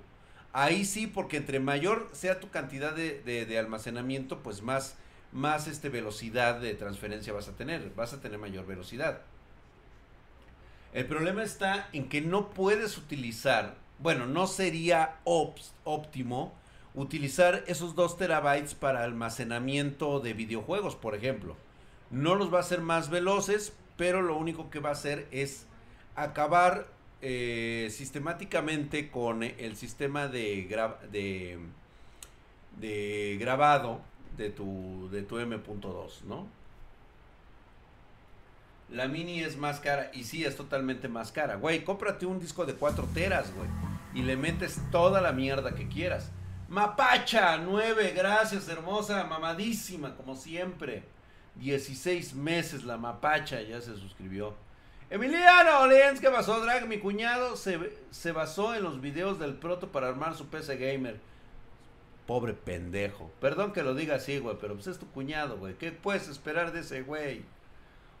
Speaker 1: Ahí sí, porque entre mayor sea tu cantidad de, almacenamiento, pues más, más este velocidad de transferencia vas a tener. Vas a tener mayor velocidad. El problema está en que no puedes utilizar, bueno, no sería óptimo utilizar esos 2 terabytes para almacenamiento de videojuegos, por ejemplo. No los va a hacer más veloces, pero lo único que va a hacer es acabar eh, sistemáticamente con el sistema de, de, de grabado de tu, de tu M.2, ¿no? La mini es más cara y sí, es totalmente más cara. Güey, cómprate un disco de 4 teras, güey. Y le metes toda la mierda que quieras. Mapacha, 9, gracias, hermosa, mamadísima, como siempre. 16 meses la mapacha ya se suscribió. Emiliano Olens, ¿qué pasó, Drag? Mi cuñado se, se basó en los videos del proto para armar su PC gamer. Pobre pendejo. Perdón que lo diga así, güey, pero pues es tu cuñado, güey. ¿Qué puedes esperar de ese güey?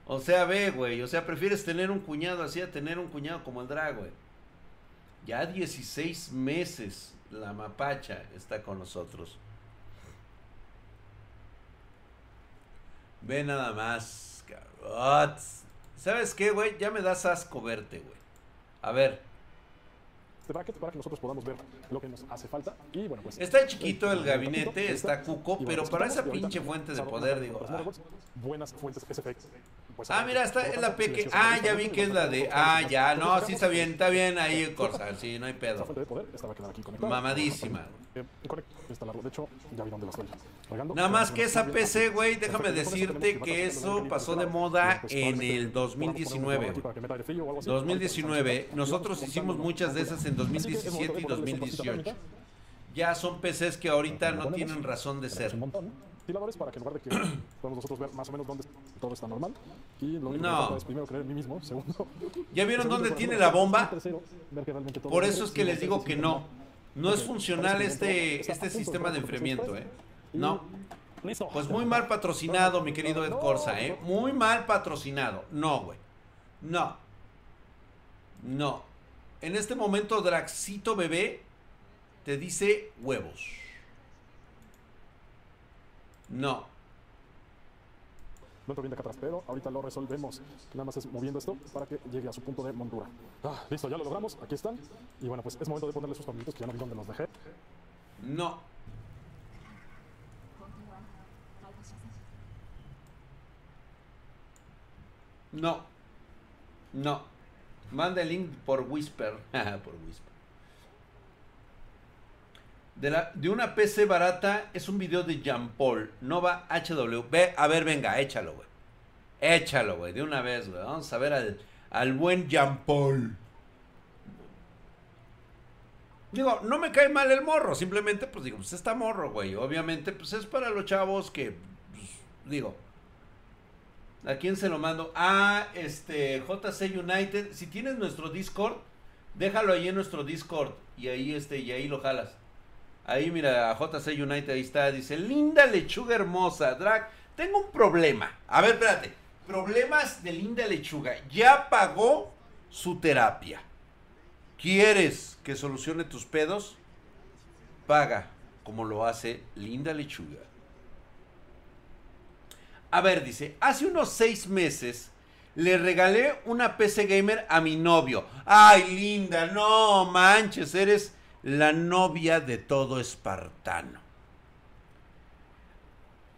Speaker 1: O sea, ve, güey. O sea, prefieres tener un cuñado así a tener un cuñado como el drag, güey. Ya 16 meses la mapacha está con nosotros. Ve nada más, cabrón. ¿Sabes qué, güey? Ya me das asco verte, güey. A ver.
Speaker 2: Este bracket para que nosotros podamos ver lo que nos hace falta. Y bueno, pues.
Speaker 1: Está chiquito el gabinete, está cuco, pero para esa pinche fuente de poder, digo. Ah.
Speaker 2: Buenas fuentes SFX.
Speaker 1: Pues, ah, mira, está en la peque. Ah, ya vi que es la de. Ah, ya, no, sí está bien, está bien ahí, Corsa, sí, no hay pedo. Mamadísima.
Speaker 2: Eh, de hecho, ya vi dónde la estoy
Speaker 1: Nada más que esa PC, güey, déjame decirte que eso pasó de moda en el 2019. 2019. Nosotros hicimos muchas de esas en 2017 y 2018. Ya son PCs que ahorita no tienen razón de ser
Speaker 2: para que en lugar de que podamos nosotros ver más o menos dónde todo está normal. Y lo único no. que es primero creer en mí mismo, segundo.
Speaker 1: ¿Ya vieron dónde tiene la bomba? Por eso es que les digo que no. No es funcional este, este sistema de enfriamiento, ¿eh? No. Pues muy mal patrocinado, mi querido Ed Corsa, ¿eh? Muy mal patrocinado. No, güey. No. No. En este momento, Draxito Bebé te dice huevos. No.
Speaker 2: No viene acá atrás, pero ahorita lo resolvemos. Nada más es moviendo esto para que llegue a su punto de montura. Ah, listo, ya lo logramos. Aquí están. Y bueno, pues es momento de ponerle sus tornillitos que ya no vi dónde los dejé.
Speaker 1: No. No. No. Manda el link por Whisper. por Whisper. De, la, de una PC barata es un video de Jean Paul. Nova HW. Ve, a ver, venga, échalo, güey. Échalo, güey, de una vez, güey. Vamos a ver al, al buen Jean Paul. Digo, no me cae mal el morro. Simplemente, pues digo, pues está morro, güey. Obviamente, pues es para los chavos que, pues, digo. ¿A quién se lo mando? Ah, este, JC United. Si tienes nuestro Discord, déjalo ahí en nuestro Discord. Y ahí, este, y ahí lo jalas. Ahí mira, JC United, ahí está. Dice, linda lechuga hermosa. Drag, tengo un problema. A ver, espérate. Problemas de linda lechuga. Ya pagó su terapia. ¿Quieres que solucione tus pedos? Paga como lo hace linda lechuga. A ver, dice, hace unos seis meses le regalé una PC gamer a mi novio. Ay, linda, no manches, eres la novia de todo espartano.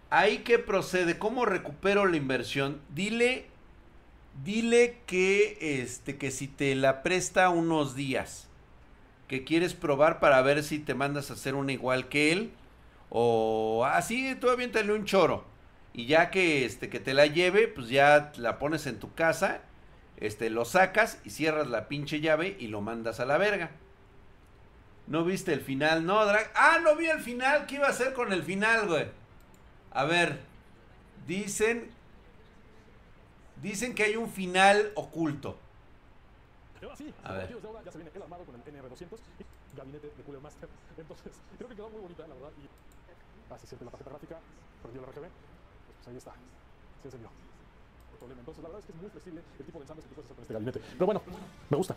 Speaker 1: Ahí que procede, ¿cómo recupero la inversión? Dile, dile que, este, que si te la presta unos días, que quieres probar para ver si te mandas a hacer una igual que él, o así, ah, tú aviéntale un choro. Y ya que, este, que te la lleve, pues ya la pones en tu casa, este, lo sacas y cierras la pinche llave y lo mandas a la verga. ¿No viste el final? No, Drag. Ah, no vi el final. ¿Qué iba a hacer con el final, güey? A ver, dicen. Dicen que hay un final oculto.
Speaker 2: A ver. Ya se viene el armado con el NR200 y gabinete de Cooler Master. Entonces, creo que quedó muy bonita, la verdad. Y así siente la tarjeta gráfica, perdió el RGB. Pues, pues ahí está. Se encendió. Entonces, la verdad es que es muy flexible el tipo de ensambles que puedes hacer con este gabinete. Pero bueno, me gusta.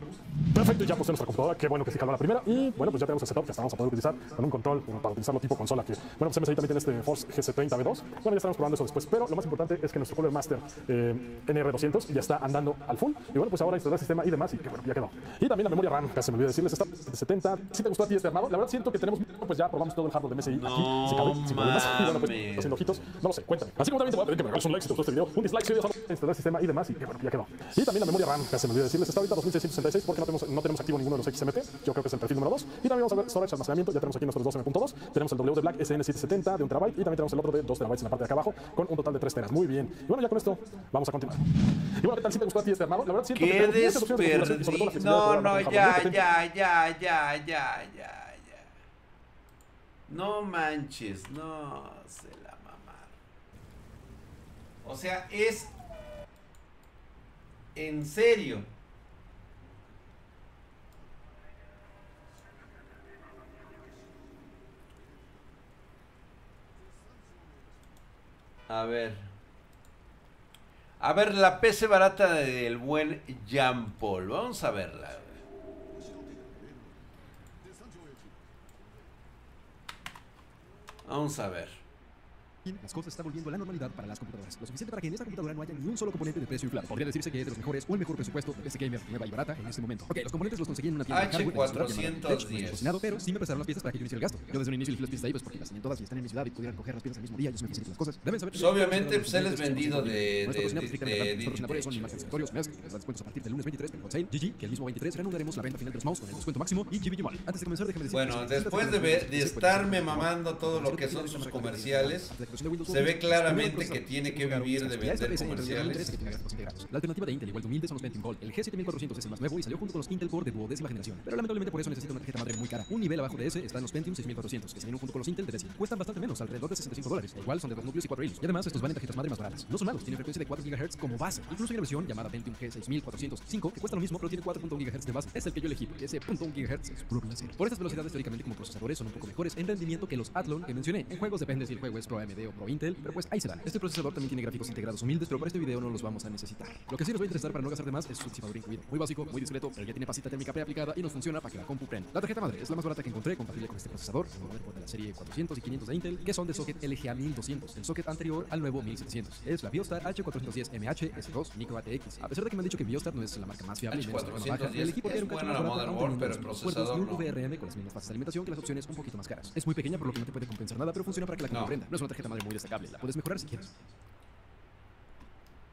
Speaker 2: Perfecto, ya puse nuestra computadora. Qué bueno que sí caló la primera. Y bueno, pues ya tenemos el setup que vamos a poder utilizar con un control para utilizarlo tipo consola. Que bueno, pues MSI también tiene este Force GC30 V2. Bueno, ya estamos probando eso después. Pero lo más importante es que nuestro Cooler Master eh, NR200 ya está andando al full. Y bueno, pues ahora instalar el sistema y demás. Y que bueno, ya quedó. Y también la memoria RAM, casi me olvidé decirles, está de 70. Si te gustó a ti este armado, la verdad siento que tenemos, pues ya probamos todo el hardware de MSI
Speaker 1: no,
Speaker 2: aquí. Si cabe, sin problemas. Y bueno, pues haciendo ojitos. No lo sé, cuéntame. Así como también te voy a pedir que me regales un like si te gustó este video. Un dislike si oyes instalar el sistema y demás y bueno, ya quedó. Y también la memoria RAM, que se me olvidó decirles, está ahorita 2666 porque no tenemos, no tenemos activo ninguno de los XMT. Yo creo que es el perfil número 2. Y también vamos a ver storage, almacenamiento. Ya tenemos aquí nuestros 12M.2. Tenemos el W de Black SN770 de 1 TB y también tenemos el otro de 2 TB en la parte de acá abajo con un total de 3 teras. Muy bien. Y bueno, ya con esto vamos a continuar. Y bueno, ¿qué tal si te gustó a ti este armado? La verdad siento
Speaker 1: que tenemos No, no, ya, ya, ya, ya, ya, ya, ya. No manches, no se la mamaron. O sea, es en serio. A ver. A ver, la PC barata del buen Jean Paul. Vamos a verla. Vamos a ver
Speaker 3: las cosas están volviendo a la normalidad para las computadoras. Lo suficiente para que en esta computadora no haya ni un solo componente de precio inflado. Podría decirse que es de los mejores o el mejor presupuesto de PC Gamer nueva y barata en este momento. Ok, los componentes los conseguí en una tienda de
Speaker 1: H410.
Speaker 3: pero sí me prestaron las piezas para que yo hiciera el gasto. Yo desde un inicio elegí las piezas ahí pues porque las tenían todas y están en mi ciudad y pudieran coger las piezas al mismo día. Yo me facilito las cosas. Deben saber.
Speaker 1: Pues obviamente pues él es vendido de
Speaker 3: descuentos a partir del lunes 23 en sale. GG, que el mismo 23 reanudaremos la venta final de los mouse con el descuento máximo y GBG Mall. Antes de comenzar déjame decir
Speaker 1: Bueno, después de, de estarme mamando todo lo que son sus comerciales, se ve claramente que tiene que vivir de vender comerciales.
Speaker 3: La alternativa de Intel igual de humilde son los Pentium Gold. El G7400 es el más nuevo y salió junto con los Intel Core de duodécima generación. Pero lamentablemente por eso necesita una tarjeta madre muy cara. Un nivel abajo de ese están los Pentium 6400, que salieron junto con los Intel de décima. Cuestan bastante menos, alrededor de 65 dólares. Igual son de dos núcleos y cuatro hilos. Y además estos valen tarjetas madre más baratas. No son malos, tienen frecuencia de 4 GHz como base. Incluso hay una versión llamada Pentium G6405 que cuesta lo mismo, pero tiene 4.1 GHz de base. Es el que yo elegí, porque ese .1 GHz es puro placer. Por estas velocidades teóricamente como procesadores son un poco mejores en rendimiento que los Athlon que mencioné. En juegos depende si el juego es Pro AMD o Pro Intel, pero pues ahí se dan. Este procesador también tiene gráficos integrados humildes, pero para este video no los vamos a necesitar. Lo que sí nos va a interesar para no gastar de más es su disipador incluido. Muy básico, muy discreto, pero ya tiene pasita térmica preaplicada y nos funciona para que la compu prenda. La tarjeta madre es la más barata que encontré, compatible con este procesador, el motherboard de la serie 400 y 500 de Intel, que son de socket LGA 1200, el socket anterior al nuevo 1700. Es la Biostar H410MH S2 Micro ATX. A pesar de que me han dicho que Biostar no es la marca más fiable y menos baja, el equipo tiene un cacho más barato, pero el procesador y un VRM con las mismas fases de alimentación que las opciones un poquito más caras. Es muy pequeña por lo que no te puede compensar nada, pero funciona para que la compu prenda. No es una tarjeta madre muy destacable, la puedes mejorar si quieres.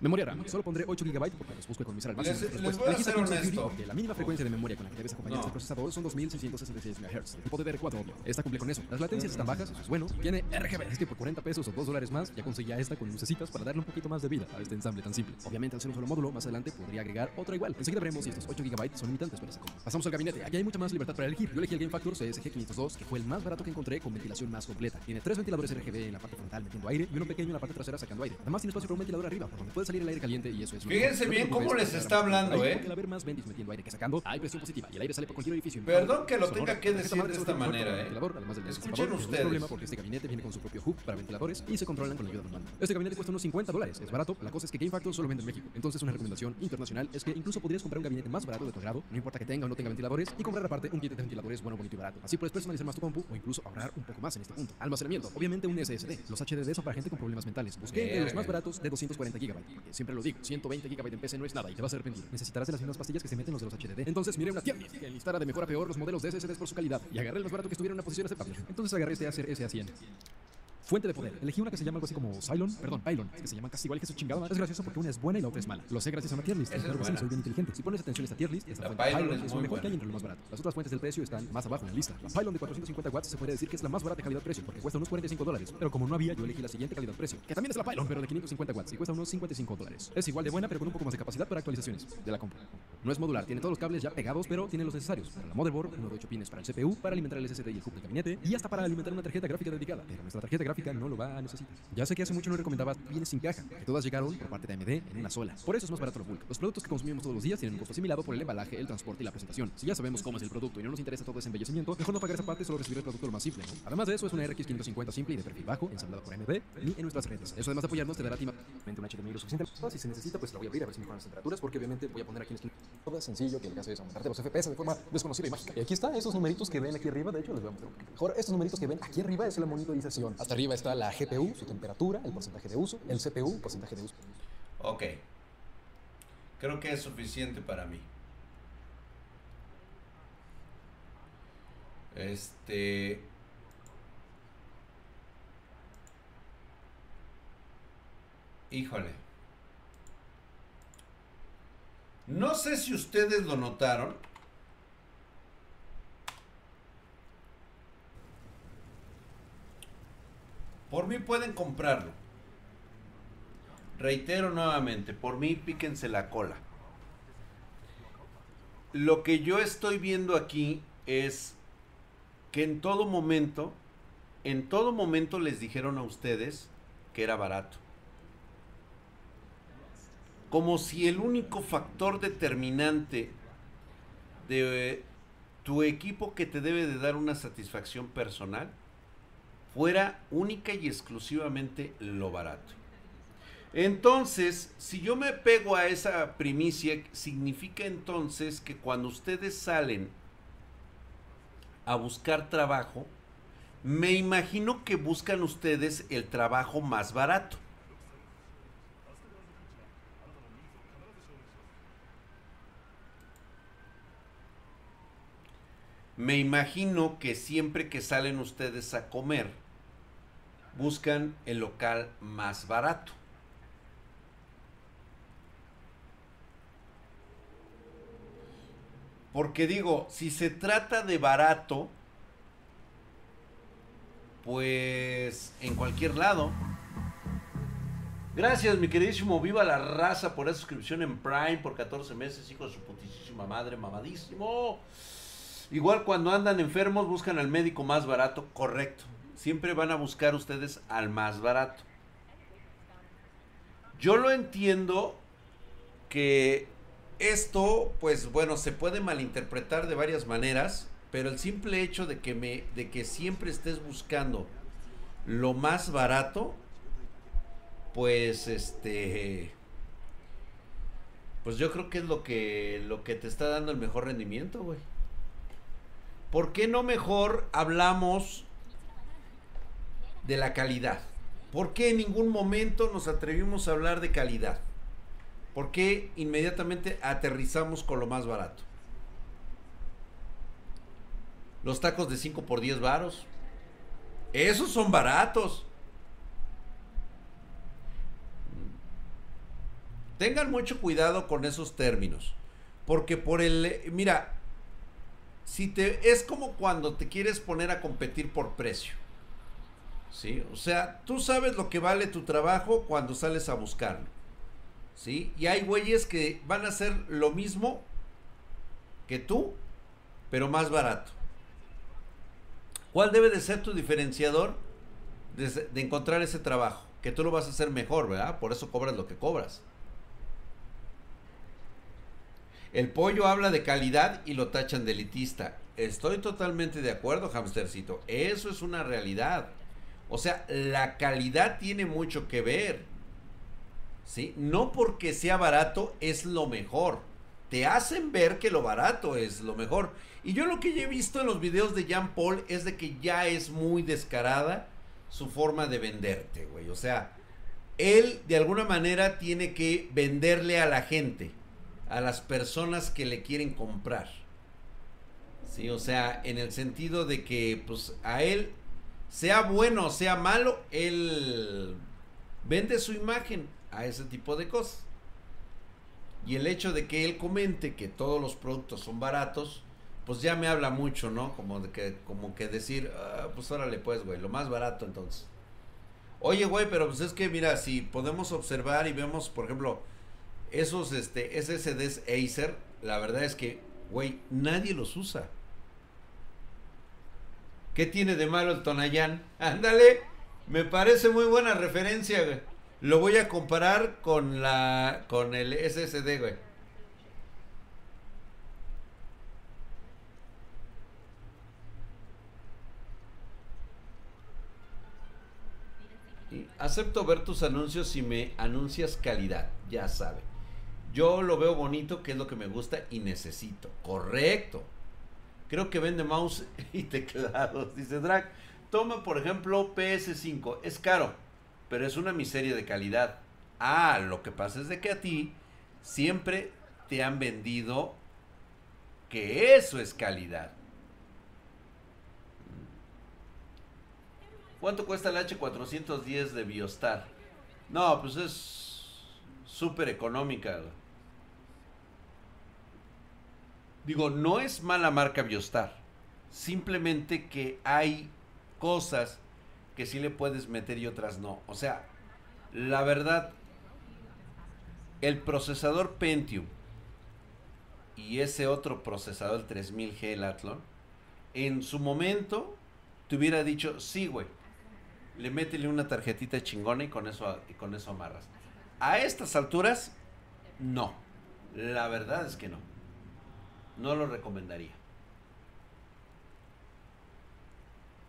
Speaker 3: Memoria RAM. Solo pondré 8 GB porque los busco economizar al máximo.
Speaker 1: Les, les voy a ser honesto.
Speaker 3: Porque la mínima frecuencia de memoria con la que debes acompañar no. este procesador son 2666 MHz. El tipo de DR4 obvio. Esta cumple con eso. Las latencias están bajas, eso es bueno. Tiene RGB. Es que por 40 pesos o 2 dólares más ya conseguía esta con lucecitas para darle un poquito más de vida a este ensamble tan simple. Obviamente al ser un solo módulo, más adelante podría agregar otra igual. Enseguida veremos si estos 8 GB son limitantes para esa compra. Pasamos al gabinete. Aquí hay mucha más libertad para elegir. Yo elegí el Game Factor CSG502, que fue el más barato que encontré con ventilación más completa. Tiene tres ventiladores RGB en la parte frontal metiendo aire y uno pequeño en la parte trasera sacando aire. Además tiene espacio para un ventilador arriba, por donde puede salir el aire caliente y eso
Speaker 1: Fíjense bien cómo les está hablando, ¿eh?
Speaker 3: haber más metiendo aire que sacando, hay presión positiva y el aire sale por cualquier edificio.
Speaker 1: Perdón que lo tenga que decir de esta manera, ¿eh? Escuchen ustedes.
Speaker 3: problema porque este gabinete viene con su propio hub para ventiladores y se controlan con la ayuda de un mando. Este gabinete cuesta unos 50 dólares, es barato. La cosa es que Game Factor solo vende en México. Entonces una recomendación internacional es que incluso podrías comprar un gabinete más barato de tu grado, no importa que tenga o no tenga ventiladores, y comprar aparte un kit de ventiladores bueno, bonito y barato. Así puedes personalizar más tu compu o incluso ahorrar un poco más en este punto. Almacenamiento, obviamente un SSD. Los HDD son para gente con problemas mentales. Busqué los más baratos de 240 GB. Siempre lo digo, 120 GB en PC no es nada y te vas a arrepentir. Necesitarás de las mismas pastillas que se meten los de los HDD. Entonces miré una tienda que listara de mejor a peor los modelos de SSDs por su calidad y agarré el más barato que estuviera en una posición aceptable. Entonces agarré este Acer SA100. Fuente de poder. Elegí una que se llama algo así como Cylon, perdón, Pylon, es que se llaman casi igual que su chingada. madre. Es gracioso porque una es buena y la otra es mala. Lo sé gracias a una tier list.
Speaker 1: Es
Speaker 3: Claro sí,
Speaker 1: buena.
Speaker 3: soy bien inteligente. Si pones atención a esta tier list, esta
Speaker 1: La
Speaker 3: fuente
Speaker 1: Pylon
Speaker 3: Pylon
Speaker 1: es
Speaker 3: es lo mejor que hay
Speaker 1: buena.
Speaker 3: entre lo más barato. Las otras fuentes del precio están más abajo en la lista. La Pylon de 450 watts se puede decir que es la más barata calidad-precio porque cuesta unos 45 dólares. Pero como no había, yo elegí la siguiente calidad-precio, que también es la Pylon, pero de 550 watts y cuesta unos 55 dólares. Es igual de buena, pero con un poco más de capacidad para actualizaciones de la compra. No es modular, tiene todos los cables ya pegados, pero tiene los necesarios. Para la motherboard, uno de 8 pines para el CPU, para alimentar el SSD y el hub del gabinete, y hasta para alimentar una tarjeta gráfica dedicada. Pero nuestra tarjeta gráfica no lo va a necesitar. Ya sé que hace mucho no recomendaba bienes sin caja, que todas llegaron por parte de AMD en una sola. Por eso es más barato lo bulk. Los productos que consumimos todos los días tienen un costo asimilado por el embalaje, el transporte y la presentación. Si ya sabemos cómo es el producto y no nos interesa todo ese embellecimiento, mejor no pagar esa parte y solo recibir el producto lo más simple. Además de eso, es una RX 550 simple y de perfil bajo, ensamblada por AMD, ni en nuestras redes. Eso además de apoyarnos te dará tímidamente un HDMI lo suficiente. Si se necesita, pues la voy a abrir a ver si mejoran las temperaturas, porque obviamente voy a poner aquí en esquina. Todo sencillo, que que hace es aumentarte los FPS de forma desconocida y mágica. Y aquí está, esos numeritos que ven aquí arriba, de hecho les voy a mostrar un poquito mejor. Estos numeritos que ven aquí arriba es la monitorización. Hasta arriba está la GPU, su temperatura, el porcentaje de uso, el CPU, porcentaje de uso.
Speaker 1: Ok. Creo que es suficiente para mí. Este. Híjole. No sé si ustedes lo notaron. Por mí pueden comprarlo. Reitero nuevamente, por mí píquense la cola. Lo que yo estoy viendo aquí es que en todo momento, en todo momento les dijeron a ustedes que era barato. Como si el único factor determinante de tu equipo que te debe de dar una satisfacción personal fuera única y exclusivamente lo barato. Entonces, si yo me pego a esa primicia, significa entonces que cuando ustedes salen a buscar trabajo, me imagino que buscan ustedes el trabajo más barato. Me imagino que siempre que salen ustedes a comer, buscan el local más barato. Porque digo, si se trata de barato, pues en cualquier lado. Gracias, mi queridísimo Viva la Raza, por esa suscripción en Prime por 14 meses, hijo de su putísima madre, mamadísimo. Igual cuando andan enfermos buscan al médico más barato, correcto. Siempre van a buscar ustedes al más barato. Yo lo entiendo que esto, pues bueno, se puede malinterpretar de varias maneras, pero el simple hecho de que me, de que siempre estés buscando lo más barato, pues este, pues yo creo que es lo que, lo que te está dando el mejor rendimiento, güey. ¿Por qué no mejor hablamos de la calidad? ¿Por qué en ningún momento nos atrevimos a hablar de calidad? ¿Por qué inmediatamente aterrizamos con lo más barato? Los tacos de 5 por 10 varos. Esos son baratos. Tengan mucho cuidado con esos términos. Porque por el... Mira, si te... Es como cuando te quieres poner a competir por precio. ¿Sí? O sea, tú sabes lo que vale tu trabajo cuando sales a buscarlo. ¿Sí? Y hay güeyes que van a hacer lo mismo que tú, pero más barato. ¿Cuál debe de ser tu diferenciador de, de, encontrar ese trabajo? Que tú lo vas a hacer mejor, ¿verdad? Por eso cobras lo que cobras. El pollo habla de calidad y lo tachan de elitista. Estoy totalmente de acuerdo, hamstercito. Eso es una realidad. O sea, la calidad tiene mucho que ver. ¿Sí? No porque sea barato es lo mejor. Te hacen ver que lo barato es lo mejor. Y yo lo que he visto en los videos de Jean Paul es de que ya es muy descarada su forma de venderte, güey. O sea, él de alguna manera tiene que venderle a la gente, a las personas que le quieren comprar. Sí, o sea, en el sentido de que pues a él sea bueno o sea malo, él vende su imagen a ese tipo de cosas. Y el hecho de que él comente que todos los productos son baratos, pues ya me habla mucho, ¿no? Como de que, como que decir, ah, pues órale pues, güey, lo más barato entonces. Oye, güey, pero pues es que mira, si podemos observar y vemos, por ejemplo, esos este, SSDs Acer, la verdad es que, güey, nadie los usa. ¿Qué tiene de malo el Tonayán? Ándale, me parece muy buena referencia, güey. Lo voy a comparar con la con el SSD, güey. Acepto ver tus anuncios si me anuncias calidad, ya sabe. Yo lo veo bonito, que es lo que me gusta y necesito. Correcto. Creo que vende mouse y teclados, dice Drag. Toma, por ejemplo, PS5. Es caro, pero es una miseria de calidad. Ah, lo que pasa es de que a ti siempre te han vendido que eso es calidad. ¿Cuánto cuesta el H410 de Biostar? No, pues es súper económica. Digo, no es mala marca Biostar. Simplemente que hay cosas que sí le puedes meter y otras no. O sea, la verdad, el procesador Pentium y ese otro procesador, el 3000G, el Athlon, en su momento te hubiera dicho, sí, güey, le métele una tarjetita chingona y con eso, y con eso amarras. A estas alturas, no. La verdad es que no. No lo recomendaría.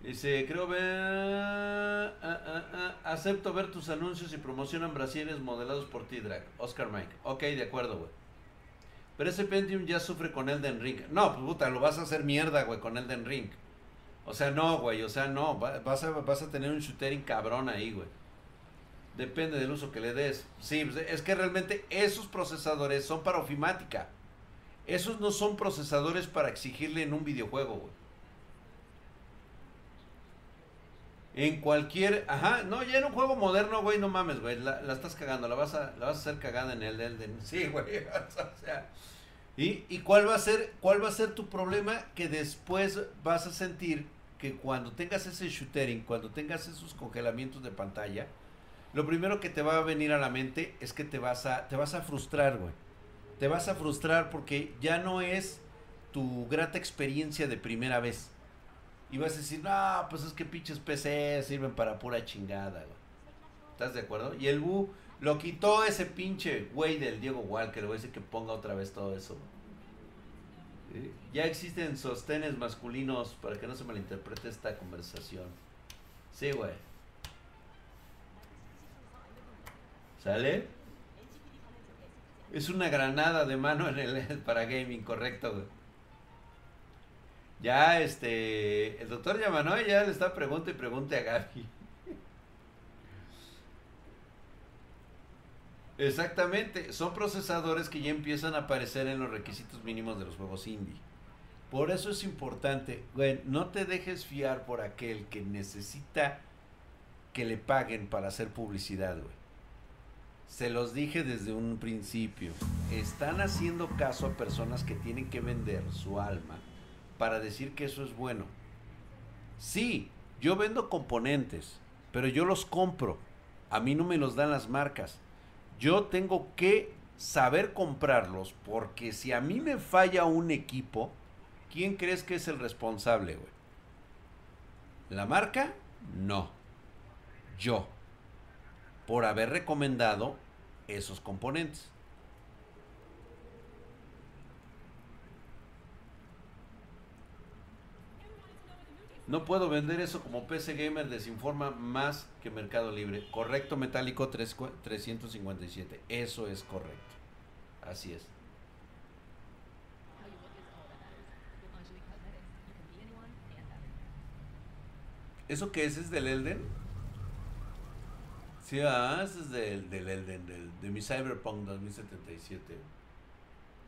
Speaker 1: Dice, creo ver... Ah, ah, ah, acepto ver tus anuncios y promocionan brasieres modelados por ti, Drag. Oscar Mike. Ok, de acuerdo, güey. Pero ese Pentium ya sufre con Elden Ring. No, pues puta, lo vas a hacer mierda, güey, con Elden Ring. O sea, no, güey, o sea, no, vas a, vas a tener un shootering cabrón ahí, güey. Depende del uso que le des. Sí, pues, es que realmente esos procesadores son para ofimática. Esos no son procesadores para exigirle en un videojuego, güey. En cualquier, ajá, no, ya en un juego moderno, güey, no mames, güey, la, estás cagando, la vas a, la vas a hacer cagada en el Elden. Sí, güey, o sea, ¿Y, ¿Y cuál va a ser cuál va a ser tu problema? Que después vas a sentir que cuando tengas ese shootering, cuando tengas esos congelamientos de pantalla, lo primero que te va a venir a la mente es que te vas a te vas a frustrar, güey. Te vas a frustrar porque ya no es tu grata experiencia de primera vez. Y vas a decir, no, pues es que pinches PC sirven para pura chingada, güey. ¿Estás de acuerdo? Y el Bu lo quitó ese pinche güey del Diego Walker, güey, ese que ponga otra vez todo eso. Ya existen sostenes masculinos para que no se malinterprete esta conversación. Sí, güey. ¿Sale? Es una granada de mano en el para gaming, correcto, güey. Ya, este, el doctor Yamanoy ya le está pregunta y pregunte a Gaby. Exactamente, son procesadores que ya empiezan a aparecer en los requisitos mínimos de los juegos indie. Por eso es importante, güey, no te dejes fiar por aquel que necesita que le paguen para hacer publicidad, güey. Se los dije desde un principio. Están haciendo caso a personas que tienen que vender su alma para decir que eso es bueno. Sí, yo vendo componentes, pero yo los compro. A mí no me los dan las marcas yo tengo que saber comprarlos porque si a mí me falla un equipo, ¿quién crees que es el responsable, güey? ¿La marca? No. Yo. Por haber recomendado esos componentes. No puedo vender eso como PC Gamer desinforma más que Mercado Libre. Correcto, Metálico 357. Eso es correcto. Así es. ¿Eso qué es? ¿Es del Elden? Sí, ah, ese es del, del, del, del- de mi Cyberpunk 2077.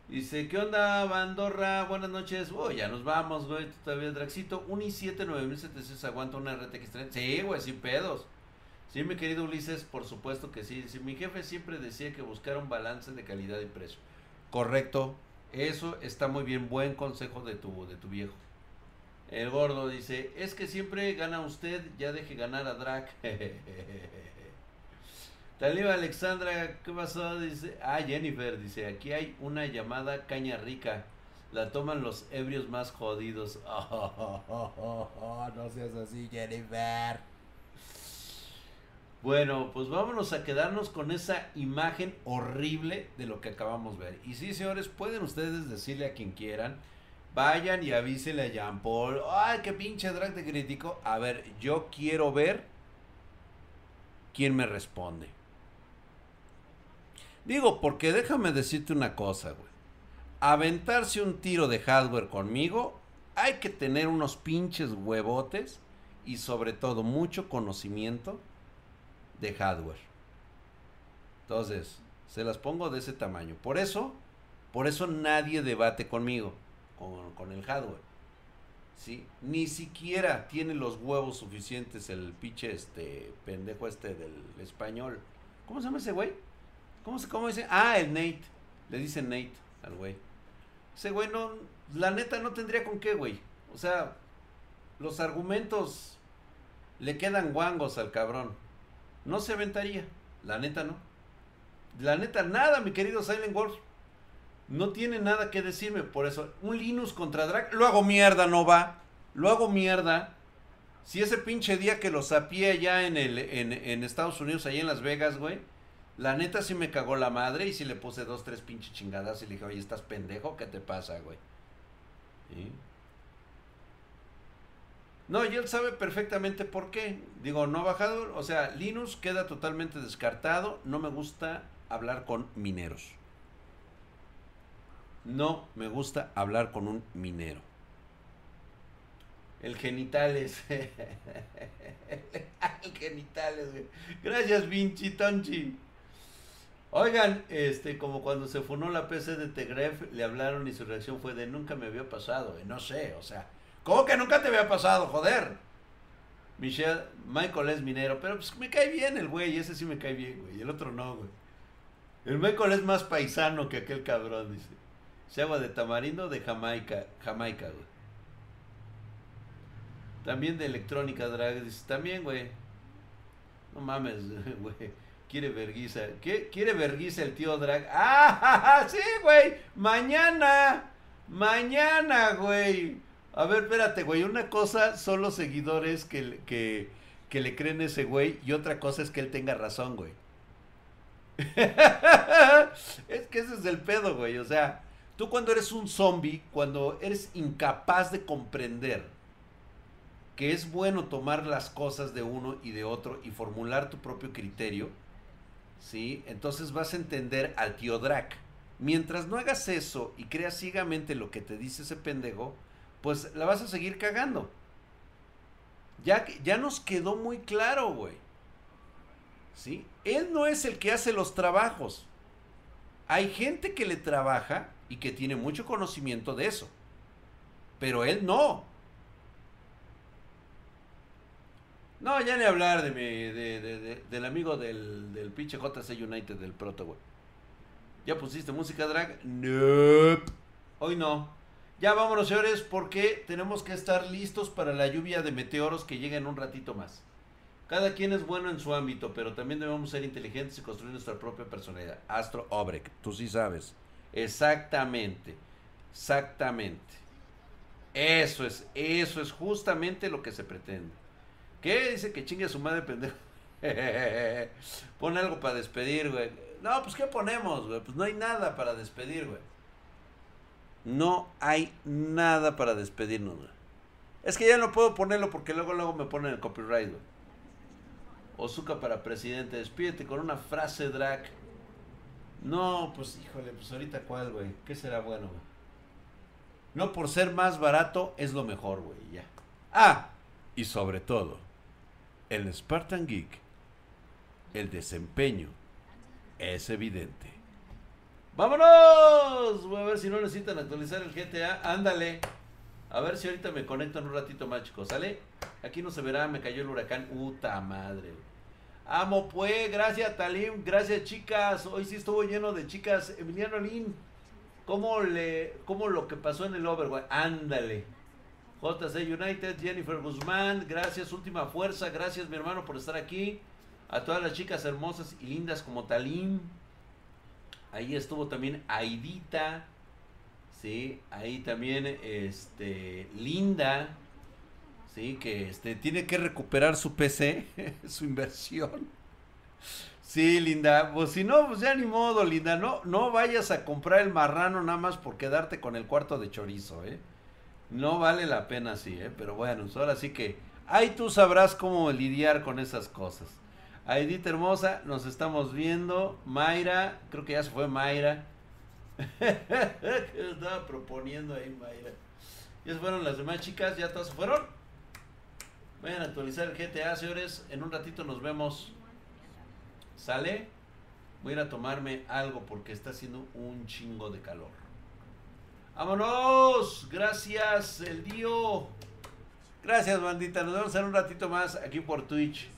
Speaker 1: Dice, ¿qué onda, Bandorra? Buenas noches. Oh, ya nos vamos, güey. Todavía, Draxito. Un i7 9700 aguanta una RTX 30. Sí, güey, sin pedos. Sí, mi querido Ulises, por supuesto que sí. Dice, mi jefe siempre decía que buscara un balance de calidad y precio. Correcto. Eso está muy bien. Buen consejo de tu, de tu viejo. El gordo dice, es que siempre gana usted, ya deje ganar a Drac. Taliba Alexandra, ¿qué pasó? Dice, ah, Jennifer, dice, aquí hay una llamada caña rica. La toman los ebrios más jodidos. no seas así, Jennifer. Bueno, pues vámonos a quedarnos con esa imagen horrible de lo que acabamos de ver. Y sí, señores, pueden ustedes decirle a quien quieran, vayan y avísenle a Jean Paul, ay, qué pinche drag te criticó. A ver, yo quiero ver quién me responde. Digo, porque déjame decirte una cosa, güey. Aventarse un tiro de hardware conmigo, hay que tener unos pinches huevotes y sobre todo mucho conocimiento de hardware. Entonces, se las pongo de ese tamaño. Por eso, por eso nadie debate conmigo, con, el hardware. ¿Sí? Ni siquiera tiene los huevos suficientes el pinche este pendejo este del español. ¿Cómo se llama ese güey? ¿Cómo se cómo dice? Ah, el Nate. Le dicen Nate al güey. Ese güey no, la neta no tendría con qué, güey. O sea, los argumentos le quedan guangos al cabrón. No se aventaría. La neta no. La neta nada, mi querido Silent Wolf. No tiene nada que decirme. Por eso, un Linux contra Drag. Lo hago mierda, no va. Lo hago mierda. Si ese pinche día que lo sapié allá en, el, en, en Estados Unidos, allá en Las Vegas, güey. La neta sí me cagó la madre y sí le puse dos, tres pinches chingadas y le dije, oye, ¿estás pendejo? ¿Qué te pasa, güey? No, y él sabe perfectamente por qué. Digo, no ha bajado, o sea, Linux queda totalmente descartado. No me gusta hablar con mineros. No me gusta hablar con un minero. El genitales. El genitales, güey. Gracias, Vinci Tonchi. Oigan, este, como cuando se funó la PC de Tegref, le hablaron y su reacción fue de nunca me había pasado, no sé, o sea, ¿cómo que nunca te había pasado, joder? Michelle, Michael es minero, pero pues me cae bien el güey, ese sí me cae bien, güey, el otro no, güey. El Michael es más paisano que aquel cabrón, dice. Se agua de tamarindo de Jamaica, Jamaica, güey. También de electrónica drag, dice, también, güey. No mames, güey. Quiere verguiza. ¿Qué? ¿Quiere verguiza el tío Drag? ¡Ah! Sí, güey. Mañana. Mañana, güey. A ver, espérate, güey. Una cosa son los seguidores que, que, que le creen a ese güey. Y otra cosa es que él tenga razón, güey. es que ese es el pedo, güey. O sea, tú cuando eres un zombie, cuando eres incapaz de comprender que es bueno tomar las cosas de uno y de otro y formular tu propio criterio, ¿sí? Entonces vas a entender al tío Drac. Mientras no hagas eso y creas ciegamente lo que te dice ese pendejo, pues la vas a seguir cagando. Ya, ya nos quedó muy claro, güey. ¿Sí? Él no es el que hace los trabajos. Hay gente que le trabaja y que tiene mucho conocimiento de eso. Pero él no. No, ya ni hablar de mi, de, de, de, del amigo del, del pinche JC United del proto, güey. ¿Ya pusiste música drag? Nope. Hoy no. Ya vámonos, señores, porque tenemos que estar listos para la lluvia de meteoros que llega en un ratito más. Cada quien es bueno en su ámbito, pero también debemos ser inteligentes y construir nuestra propia personalidad. Astro Obrek, tú sí sabes. Exactamente. Exactamente. Eso es, eso es justamente lo que se pretende. ¿Qué? Dice que chingue a su madre, pendejo. Pon algo para despedir, güey. No, pues ¿qué ponemos, güey? Pues no hay nada para despedir, güey. No hay nada para despedirnos, güey. Es que ya no puedo ponerlo porque luego, luego me ponen el copyright, güey. Ozuka para presidente, despídete con una frase drag. No, pues híjole, pues ahorita cuál, güey. ¿Qué será bueno, güey? No por ser más barato es lo mejor, güey, ya. Ah, y sobre todo, el Spartan Geek el desempeño es evidente. ¡Vámonos! Voy a ver si no necesitan actualizar el GTA. Ándale. A ver si ahorita me conecto en un ratito más, chicos. ¿Sale? Aquí no se verá, me cayó el huracán. ¡Uta madre! Amo pues, gracias Talim, gracias chicas. Hoy sí estuvo lleno de chicas. Emiliano Lin, ¿cómo, le, cómo lo que pasó en el Overwatch? Ándale. JC United, Jennifer Guzmán, gracias, última fuerza, gracias mi hermano por estar aquí. A todas las chicas hermosas y lindas como Talim. Ahí estuvo también Aidita. Sí, ahí también este Linda. Sí, que este tiene que recuperar su PC, su inversión. Sí, Linda, pues si no, pues ya ni modo, Linda, no, no vayas a comprar el marrano nada más por quedarte con el cuarto de chorizo, ¿eh? No vale la pena así, ¿eh? Pero bueno, ahora sí que ahí tú sabrás cómo lidiar con esas cosas. Aidita hermosa, nos estamos viendo. Mayra, creo que ya se fue Mayra. estaba proponiendo ahí Mayra. Ya se fueron las demás chicas, ya todas se fueron. Vayan a actualizar el GTA, señores. En un ratito nos vemos. ¿Sale? Voy a ir a tomarme algo porque está haciendo un chingo de calor. ¡Vámonos! Gracias, el Dio. Gracias, bandita. Nos vemos en un ratito más aquí por Twitch.